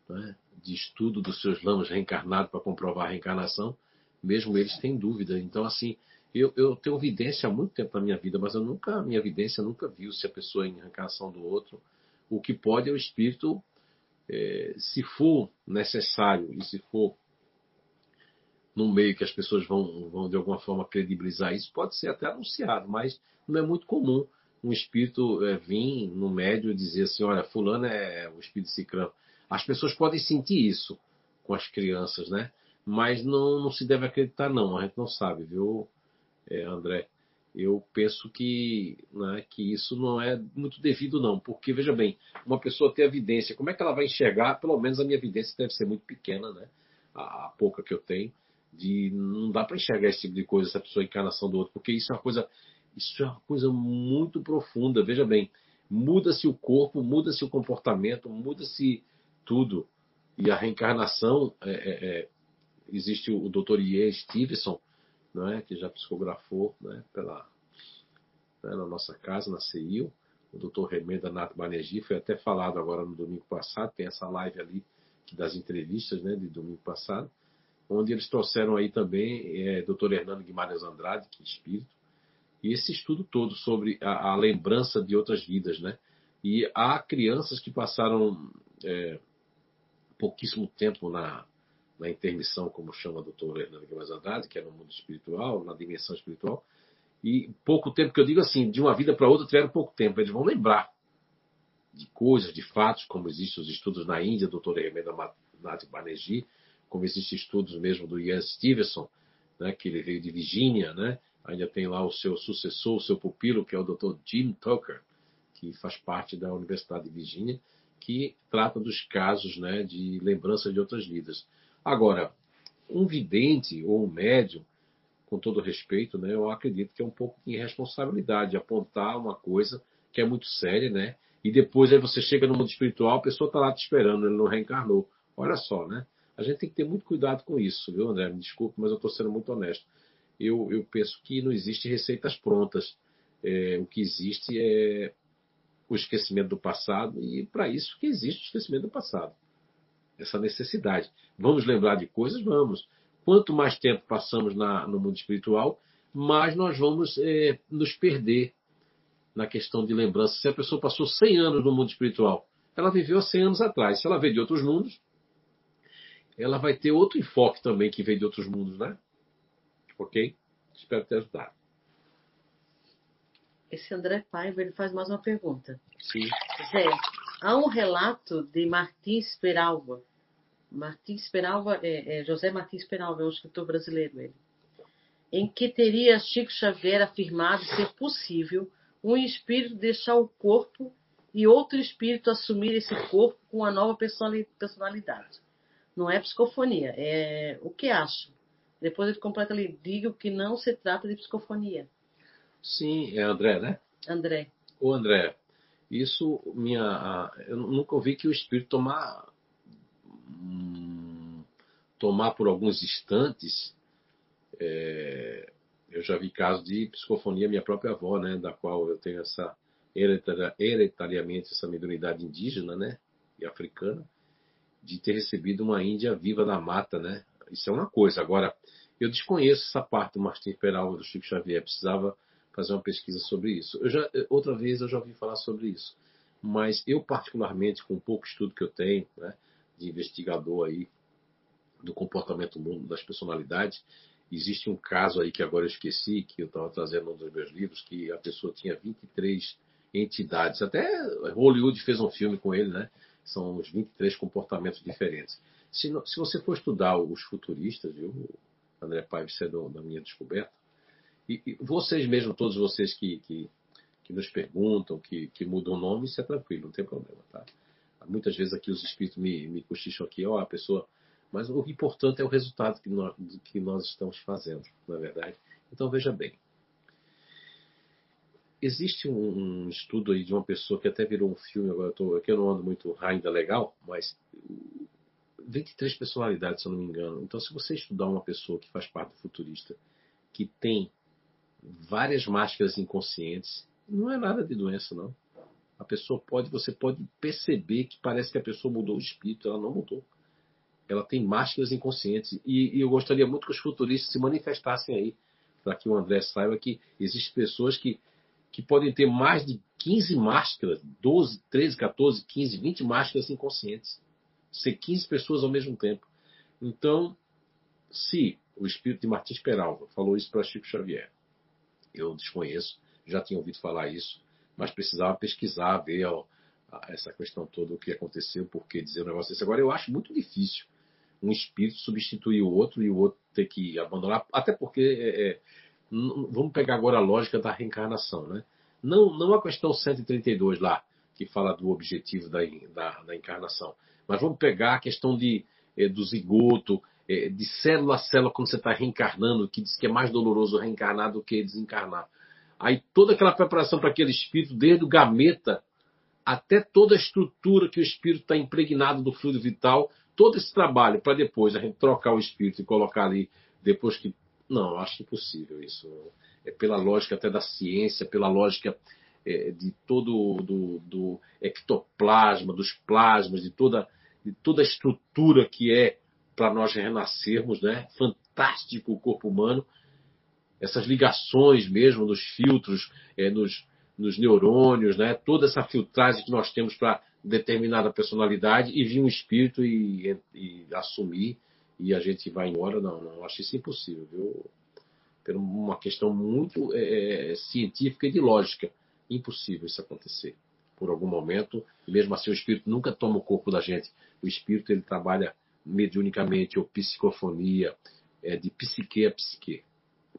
né, de estudo dos seus lamas reencarnados para comprovar a reencarnação, mesmo eles têm dúvida. Então, assim, eu, eu tenho evidência há muito tempo na minha vida, mas eu nunca, a minha evidência nunca viu se a pessoa é em reencarnação do outro o que pode é o espírito, é, se for necessário e se for num meio que as pessoas vão, vão de alguma forma credibilizar isso, pode ser até anunciado, mas não é muito comum um espírito é, vir no médio e dizer assim, olha, fulano é o espírito ciclano. As pessoas podem sentir isso com as crianças, né? Mas não, não se deve acreditar não, a gente não sabe, viu, é, André? eu penso que, né, que isso não é muito devido, não. Porque, veja bem, uma pessoa tem evidência, como é que ela vai enxergar? Pelo menos a minha evidência deve ser muito pequena, né? A, a pouca que eu tenho. De não dá para enxergar esse tipo de coisa, essa pessoa encarnação do outro, porque isso é uma coisa, isso é uma coisa muito profunda. Veja bem, muda-se o corpo, muda-se o comportamento, muda-se tudo. E a reencarnação, é, é, é existe o, Dr. Ian Stevenson, não é? que já psicografou né? Pela, né? na nossa casa, na CEIU. O doutor Remenda Nato Banerjee foi até falado agora no domingo passado, tem essa live ali das entrevistas né, de domingo passado, onde eles trouxeram aí também é, doutor Hernando Guimarães Andrade, que é espírito, e esse estudo todo sobre a, a, lembrança de outras vidas, né? E há crianças que passaram é, pouquíssimo tempo na, na intermissão, como chama o doutor Hernando Guimarães Andrade, que é no mundo espiritual, na dimensão espiritual, e pouco tempo, que eu digo assim, de uma vida para outra tiveram pouco tempo, eles vão lembrar de coisas, de fatos, como existem os estudos na Índia, do Dr. Remenda Nath Banerjee, como existem estudos mesmo do Ian Stevenson, né, que ele veio de Virgínia, né? Ainda tem lá o seu sucessor, o seu pupilo, que é o Dr. Jim Tucker, que faz parte da Universidade de Virgínia, que trata dos casos né, de lembrança de outras vidas. Agora, um vidente ou um médium, com todo respeito, né, eu acredito que é um pouco de irresponsabilidade apontar uma coisa que é muito séria, né? E depois aí você chega no mundo espiritual, a pessoa está lá te esperando, ele não reencarnou. Olha só, né? A gente tem que ter muito cuidado com isso, viu, André? Me desculpe, mas eu estou sendo muito honesto. Eu, eu penso que não existe receitas prontas. É, o que existe é o esquecimento do passado, e para isso que existe o esquecimento do passado. Essa necessidade. Vamos lembrar de coisas? Vamos. Quanto mais tempo passamos na, no mundo espiritual, mais nós vamos é, nos perder na questão de lembrança. Se a pessoa passou 100 anos no mundo espiritual, ela viveu há 100 anos atrás. Se ela veio de outros mundos, ela vai ter outro enfoque também que veio de outros mundos, né? Ok? Espero ter ajudado. Esse André Paiva ele faz mais uma pergunta. Sim. Zé, há um relato de Martins Peralva. Martins Peralva é, é José Martins Peralva, é um escritor brasileiro ele, em que teria Chico Xavier afirmado ser possível um espírito deixar o corpo e outro espírito assumir esse corpo com uma nova personalidade. Não é psicofonia, é o que acha. Depois ele completa ali, diga que não se trata de psicofonia. Sim, é André, né? André. O André, isso minha, eu nunca ouvi que o espírito tomar hum, tomar por alguns instantes é, eu já vi casos de psicofonia minha própria avó, né, da qual eu tenho essa hereditariamente essa mediunidade indígena, né, e africana, de ter recebido uma Índia viva da mata, né? Isso é uma coisa. Agora, eu desconheço essa parte do Martin Peralva do Chico Xavier, precisava fazer uma pesquisa sobre isso. Eu já, outra vez eu já ouvi falar sobre isso, mas eu particularmente, com o pouco estudo que eu tenho, né, de investigador aí do comportamento humano das personalidades, Existe um caso aí que agora eu esqueci, que eu estava trazendo um dos meus livros, que a pessoa tinha 23 entidades. Até Hollywood fez um filme com ele, né? São os 23 comportamentos diferentes. Se, se você for estudar os futuristas, viu, André Paiva, isso é da minha descoberta, e, e, vocês mesmo, todos vocês que, que, que nos perguntam, que, que mudam o nome, isso é tranquilo, não tem problema, tá? Muitas vezes aqui os espíritos me, me cochicham aqui, ó, a pessoa mas o importante é o resultado que nós, que nós estamos fazendo, na é verdade. Então veja bem. Existe um, um, estudo aí de uma pessoa que até virou um filme, agora eu tô, aqui eu não ando muito ainda legal, mas 23 personalidades, se eu não me engano. Então, se você estudar uma pessoa que faz parte do futurista, que tem várias máscaras inconscientes, não é nada de doença, não. A pessoa pode, você pode perceber que parece que a pessoa mudou o espírito, ela não mudou ela tem máscaras inconscientes. E, e, eu gostaria muito que os futuristas se manifestassem aí, para que o André saiba que existem pessoas que, que podem ter mais de 15 máscaras, 12, 13, 14, 15, 20 máscaras inconscientes. Ser 15 pessoas ao mesmo tempo. Então, se o espírito de Martins Peralva falou isso para Chico Xavier, eu desconheço, já tinha ouvido falar isso, mas precisava pesquisar, ver ó, essa questão toda, o que aconteceu, por que dizer um negócio desse. Agora, eu acho muito difícil um espírito substituir o outro e o outro ter que abandonar, até porque é, é vamos pegar agora a lógica da reencarnação, né? Não, não a questão 132 lá, que fala do objetivo da, da, da encarnação, mas vamos pegar a questão de, é, do zigoto, de célula a célula, quando você está reencarnando, que diz que é mais doloroso reencarnar do que desencarnar. Aí toda aquela preparação para aquele espírito, desde o gameta até toda a estrutura que o espírito está impregnado do fluido vital, todo esse trabalho para depois a gente trocar o espírito e colocar ali, depois que Não, acho impossível isso. É pela lógica até da ciência, pela lógica é, de todo do, do ectoplasma, dos plasmas, de toda, de toda a estrutura que é para nós renascermos, né? Fantástico o corpo humano, essas ligações mesmo nos filtros, é, nos, nos neurônios, né? Toda essa filtragem que nós temos para determinada personalidade e vir um espírito e, e, assumir e a gente vai embora. Não, não, acho isso impossível, viu? Por uma questão muito é, é, científica e de lógica. Impossível isso acontecer. Por algum momento, mesmo assim o espírito nunca toma o corpo da gente. O espírito ele trabalha mediunicamente ou psicofonia, é, de psique a psique.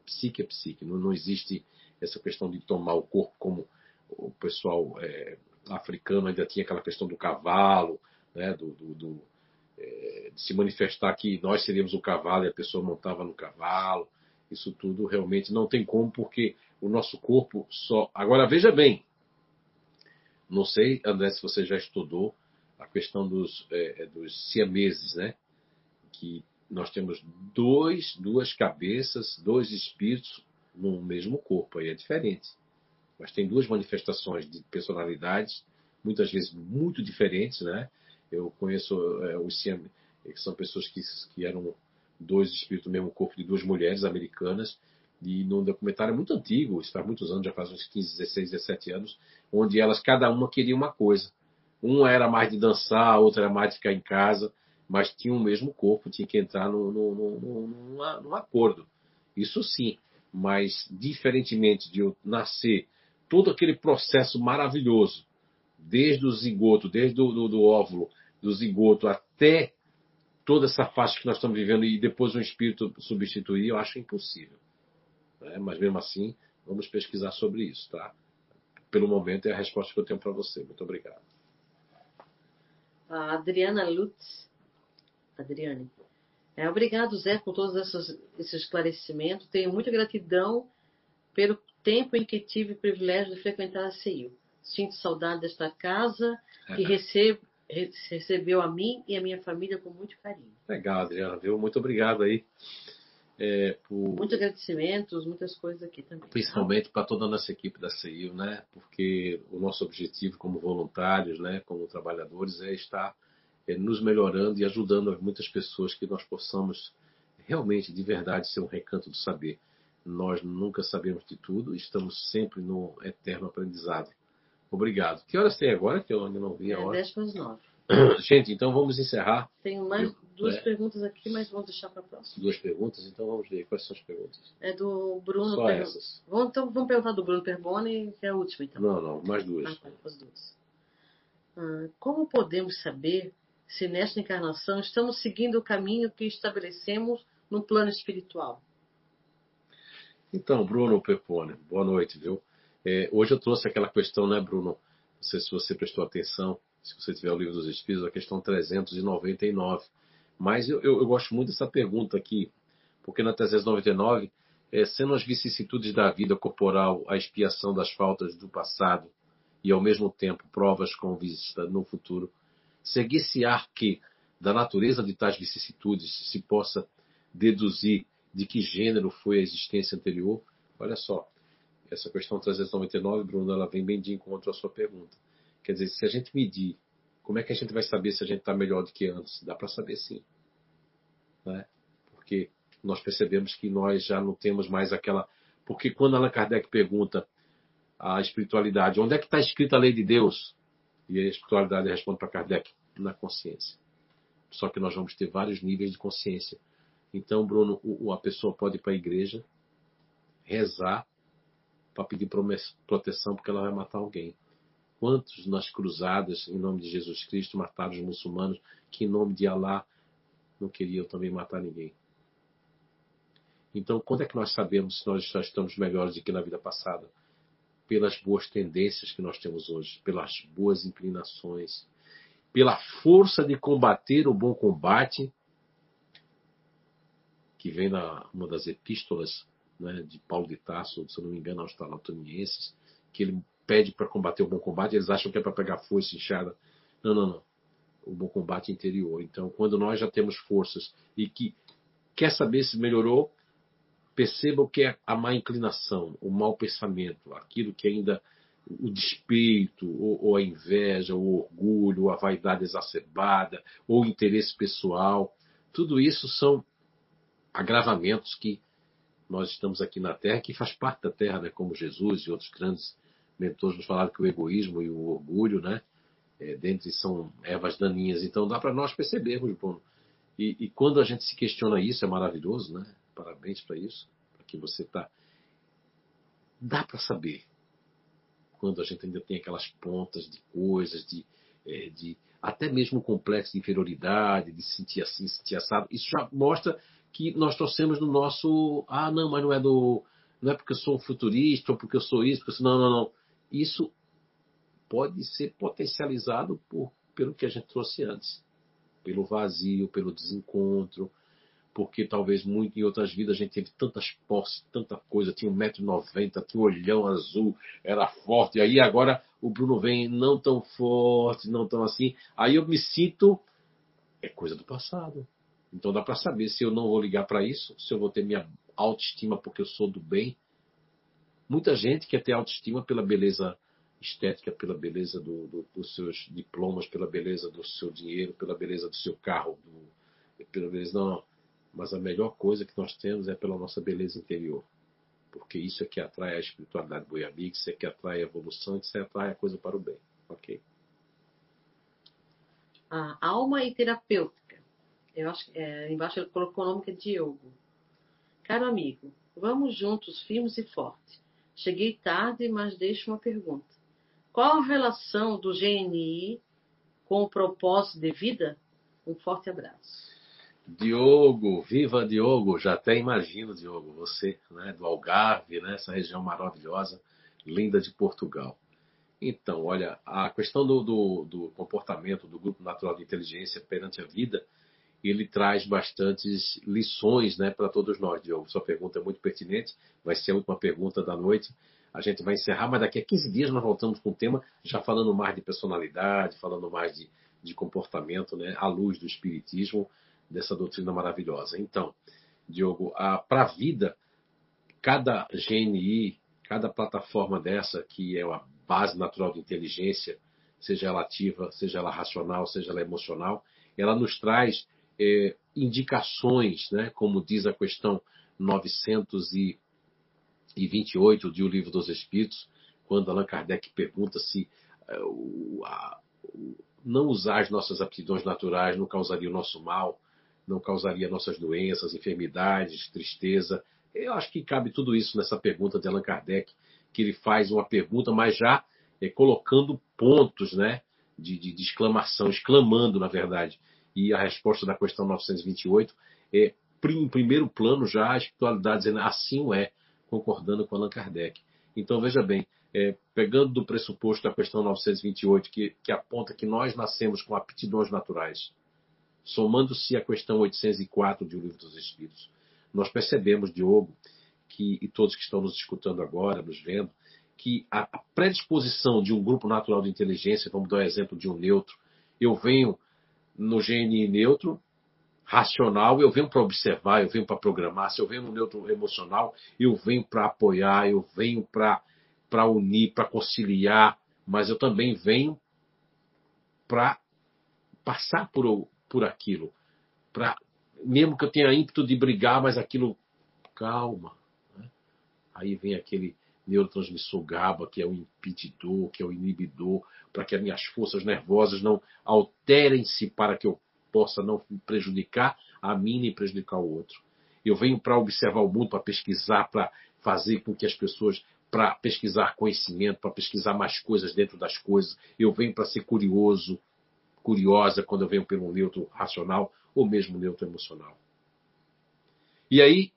Psique a psique. Não, não existe essa questão de tomar o corpo como o pessoal é, africano ainda tinha aquela questão do cavalo, né, do, do, do é, de se manifestar que nós seríamos o cavalo e a pessoa montava no cavalo. Isso tudo realmente não tem como, porque o nosso corpo só. Agora veja bem, não sei, André, se você já estudou a questão dos, é, é dos siameses, né? Que nós temos dois, duas cabeças, dois espíritos no mesmo corpo, aí é diferente. Mas tem duas manifestações de personalidades, muitas vezes muito diferentes, né? Eu conheço é, os siameses, que são pessoas que, que eram dois espíritos no mesmo corpo de duas mulheres americanas, e num documentário muito antigo, isso faz muitos anos, já faz uns 15, 16, 17 anos, onde elas, cada uma queria uma coisa. Uma era mais de dançar, a outra era mais de ficar em casa, mas tinha o mesmo corpo, tinha que entrar no, num acordo. Isso sim, mas diferentemente de eu nascer, todo aquele processo maravilhoso, desde o zigoto, desde o do, do óvulo, do zigoto até toda essa faixa que nós estamos vivendo e depois um espírito substituir, eu acho impossível. Né? Mas mesmo assim, vamos pesquisar sobre isso, tá? Pelo momento é a resposta que eu tenho para você. Muito obrigado. A Adriana Lutz. Adriane. É, obrigado, Zé, por todos esses, esses esclarecimentos. Tenho muita gratidão pelo tempo em que tive o privilégio de frequentar a CIU. Sinto saudade desta casa que recebo, recebeu a mim e a minha família com muito carinho. Legal, Adriana, viu? Muito obrigado aí. É, por... Muitos agradecimentos, muitas coisas aqui também. Principalmente para toda a nossa equipe da CIU, né? Porque o nosso objetivo como voluntários, né, como trabalhadores, é estar é, nos melhorando e ajudando muitas pessoas que nós possamos realmente, de verdade, ser um recanto do saber. Nós nunca sabemos de tudo, estamos sempre no eterno aprendizado. Obrigado. Que horas tem agora que eu ainda não vi a é hora? 10 para as 9. Gente, então vamos encerrar. Tenho mais duas é. perguntas aqui, mas vamos deixar para a próxima. Duas perguntas, então vamos ver quais são as perguntas. É do Bruno. Só per... essas. Vamos, então vamos perguntar do Bruno Perboni, que é a última, então. Não, não, mais duas. Ah, tá, as duas. Ah, como podemos saber se nesta encarnação estamos seguindo o caminho que estabelecemos no plano espiritual? Então, Bruno Pepone, boa noite, viu? É, hoje eu trouxe aquela questão, né, Bruno? Não sei se você prestou atenção se você tiver o livro dos Espíritos, a questão 399. Mas eu, eu, eu gosto muito dessa pergunta aqui, porque na 399, é, sendo as vicissitudes da vida corporal a expiação das faltas do passado e ao mesmo tempo provas com vista no futuro, seguir-se-á que da natureza de tais vicissitudes se possa deduzir de que gênero foi a existência anterior? Olha só, essa questão 399, Bruno, ela vem bem de encontro à sua pergunta. Quer dizer, se a gente medir, como é que a gente vai saber se a gente está melhor do que antes? Dá para saber sim. Né? Porque nós percebemos que nós já não temos mais aquela. Porque quando Allan Kardec pergunta a espiritualidade, onde é que está escrita a lei de Deus? E a espiritualidade responde para Kardec, na consciência. Só que nós vamos ter vários níveis de consciência. Então, Bruno, a pessoa pode ir para a igreja, rezar, para pedir proteção, porque ela vai matar alguém. Quantos nas cruzadas, em nome de Jesus Cristo, mataram os muçulmanos que, em nome de Alá, não queriam também matar ninguém? Então, quando é que nós sabemos se nós já estamos melhores do que na vida passada? Pelas boas tendências que nós temos hoje, pelas boas inclinações, pela força de combater o bom combate, que vem na uma das epístolas né, de Paulo de Tarso, se eu não me engano, aos Talatonienses, que ele pede para combater o bom combate, eles acham que é para pegar força inchada. Não, não, não. O bom combate interior. Então, quando nós já temos forças e que quer saber se melhorou, perceba o que é a má inclinação, o mau pensamento, aquilo que ainda o despeito, ou, ou a inveja, o orgulho, ou a vaidade exacerbada, ou o interesse pessoal. Tudo isso são agravamentos que nós estamos aqui na Terra, que faz parte da Terra, né? como Jesus e outros grandes mentores nos falaram que o egoísmo e o orgulho, né? É, dentre são ervas daninhas. Então dá para nós percebermos, Bruno. E, e, quando a gente se questiona isso, é maravilhoso, né? Parabéns para isso, para que você está. Dá para saber quando a gente ainda tem aquelas pontas de coisas, de, é, de até mesmo complexo de inferioridade, de sentir assim, sentir assado. Isso já mostra que nós torcemos no nosso. Ah, não, mas não é do. Não é porque eu sou um futurista ou porque eu sou isso, porque eu sou... não, não, não. Isso pode ser potencializado por, pelo que a gente trouxe antes. Pelo vazio, pelo desencontro, porque talvez muito em outras vidas a gente teve tantas posses, tanta coisa, tinha 1,90m, tinha um olhão azul, era forte, e aí agora o Bruno vem não tão forte, não tão assim, aí eu me sinto, é coisa do passado. Então dá para saber se eu não vou ligar para isso, se eu vou ter minha autoestima porque eu sou do bem. Muita gente quer ter autoestima pela beleza estética, pela beleza do, do, dos seus diplomas, pela beleza do seu dinheiro, pela beleza do seu carro, do, pela beleza não, mas a melhor coisa que nós temos é pela nossa beleza interior. Porque isso é que atrai a espiritualidade boiabica, isso é que atrai a evolução, isso é que atrai a coisa para o bem. Ok? A alma e terapêutica. Eu acho é, embaixo ele colocou o nome que é Diogo. Caro amigo, vamos juntos, firmes e fortes. Cheguei tarde, mas deixo uma pergunta. Qual a relação do GNI com o propósito de vida? Um forte abraço. Diogo, viva Diogo, já até imagino, Diogo, você, né, do Algarve, né, essa região maravilhosa, linda de Portugal. Então, olha, a questão do, do, do comportamento do Grupo Natural de Inteligência perante a vida, ele traz bastantes lições né, para todos nós, Diogo. Sua pergunta é muito pertinente, vai ser a última pergunta da noite. A gente vai encerrar, mas daqui a 15 dias nós voltamos com o tema, já falando mais de personalidade, falando mais de, de comportamento, né, à luz do Espiritismo dessa doutrina maravilhosa. Então, Diogo, para a vida, cada GNI, cada plataforma dessa, que é a base natural de inteligência, seja ela ativa, seja ela racional, seja ela emocional, ela nos traz é, indicações, né, como diz a questão 928 de O Livro dos Espíritos, quando Allan Kardec pergunta se uh, a, não usar as nossas aptidões naturais não causaria o nosso mal, não causaria nossas doenças, enfermidades, tristeza. Eu acho que cabe tudo isso nessa pergunta de Allan Kardec, que ele faz uma pergunta, mas já é, colocando pontos né, de, de, de, exclamação, exclamando, na verdade. E a resposta da questão 928 é, em primeiro plano, já a espiritualidade dizendo assim o é, concordando com Allan Kardec. Então, veja bem, é, pegando do pressuposto da questão 928, que, que aponta que nós nascemos com aptidões naturais, somando-se a questão 804 do Livro dos Espíritos, nós percebemos, Diogo, que, e todos que estão nos escutando agora, nos vendo, que a, predisposição de um grupo natural de inteligência, vamos dar o exemplo de um neutro, eu venho no GNI neutro, racional, eu venho para observar, eu venho para programar. Se eu venho no neutro emocional, eu venho para apoiar, eu venho para unir, para conciliar, mas eu também venho para passar por, por aquilo. Pra, mesmo que eu tenha ímpeto de brigar, mas aquilo. Calma. Né? Aí vem aquele neurotransmissor GABA, que é o impedidor, que é o inibidor, para que as minhas forças nervosas não alterem-se para que eu possa não prejudicar a mim nem prejudicar o outro. Eu venho para observar o mundo, para pesquisar, para fazer com que as pessoas, para pesquisar conhecimento, para pesquisar mais coisas dentro das coisas. Eu venho para ser curioso, curiosa quando eu venho pelo neutro racional ou mesmo neutro emocional. E aí,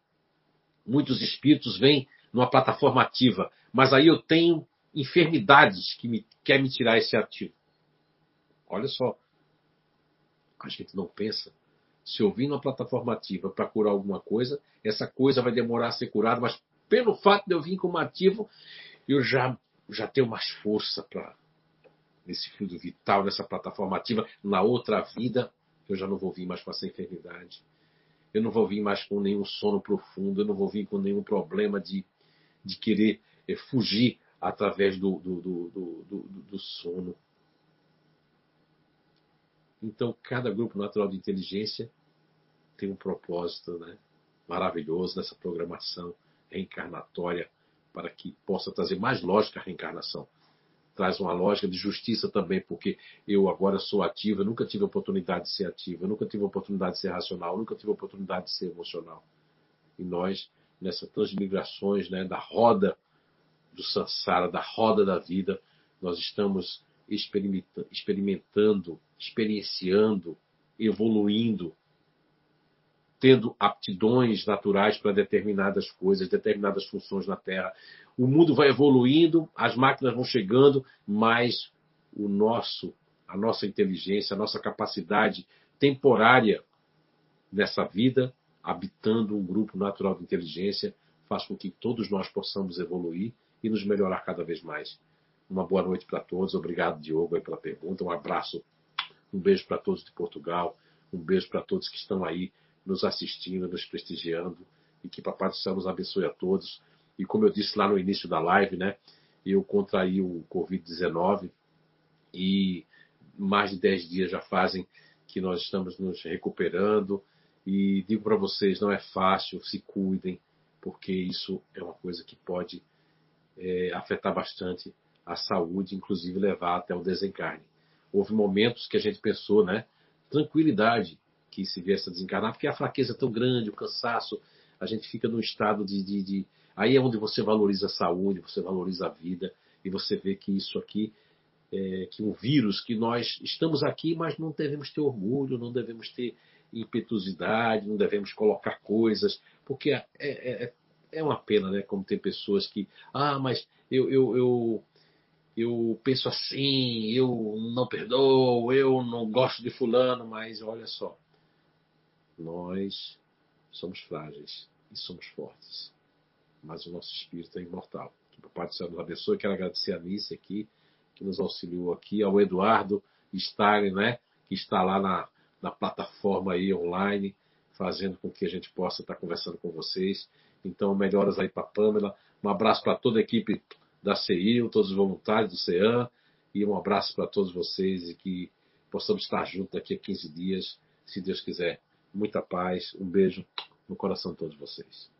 muitos espíritos vêm numa plataforma ativa, mas aí eu tenho enfermidades que me quer me tirar esse ativo. Olha só, a gente não pensa. Se eu vim numa plataforma ativa para curar alguma coisa, essa coisa vai demorar a ser curada, mas pelo fato de eu vir como ativo, eu já já tenho mais força para nesse fluido vital, nessa plataforma ativa, na outra vida, eu já não vou vir mais com essa enfermidade. eu não vou vir mais com nenhum sono profundo, eu não vou vir com nenhum problema de, de querer é, fugir através do, do, do, do, sono. Então, cada grupo natural de inteligência tem um propósito né, maravilhoso nessa programação reencarnatória para que possa trazer mais lógica à reencarnação. Traz uma lógica de justiça também, porque eu agora sou ativo, eu nunca tive oportunidade de ser ativo, eu nunca tive oportunidade de ser racional, eu nunca tive oportunidade de ser emocional. E nós, nessas transmigrações né, da roda do sansara, da roda da vida, nós estamos experimentando, experienciando, evoluindo, tendo aptidões naturais para determinadas coisas, determinadas funções na Terra. O mundo vai evoluindo, as máquinas vão chegando, mas o nosso, a nossa inteligência, a nossa capacidade temporária nessa vida, habitando um grupo natural de inteligência, faz com que todos nós possamos evoluir e nos melhorar cada vez mais. Uma boa noite para todos. Obrigado, Diogo, pela pergunta. Um abraço, um beijo para todos de Portugal, um beijo para todos que estão aí nos assistindo, nos prestigiando e que Papai do Céu nos abençoe a todos. E como eu disse lá no início da live, né, eu contraí o Covid-19 e mais de 10 dias já fazem que nós estamos nos recuperando. E digo para vocês, não é fácil, se cuidem, porque isso é uma coisa que pode é, afetar bastante a saúde, inclusive levar até o desencarne. Houve momentos que a gente pensou, né? Tranquilidade que se viesse a desencarnar, porque a fraqueza é tão grande, o cansaço, a gente fica num estado de, de, de. Aí é onde você valoriza a saúde, você valoriza a vida, e você vê que isso aqui é, que um vírus que nós estamos aqui, mas não devemos ter orgulho, não devemos ter impetuosidade, não devemos colocar coisas, porque é, é, é uma pena, né? Como tem pessoas que, ah, mas eu, eu, eu, eu penso assim, eu não perdoo, eu não gosto de fulano, mas olha só, nós somos frágeis e somos fortes, mas o nosso espírito é imortal. Que o Pai do Céu nos abençoe. Quero agradecer a Nice aqui, que nos auxiliou aqui, ao Eduardo Stalin, né? Que está lá na, na plataforma aí online, fazendo com que a gente possa estar conversando com vocês. Então, melhoras aí para a Pamela. Um abraço para toda a equipe da CIO, todos os voluntários do CEAM. E um abraço para todos vocês e que possamos estar juntos daqui a 15 dias, se Deus quiser. Muita paz, um beijo no coração de todos vocês.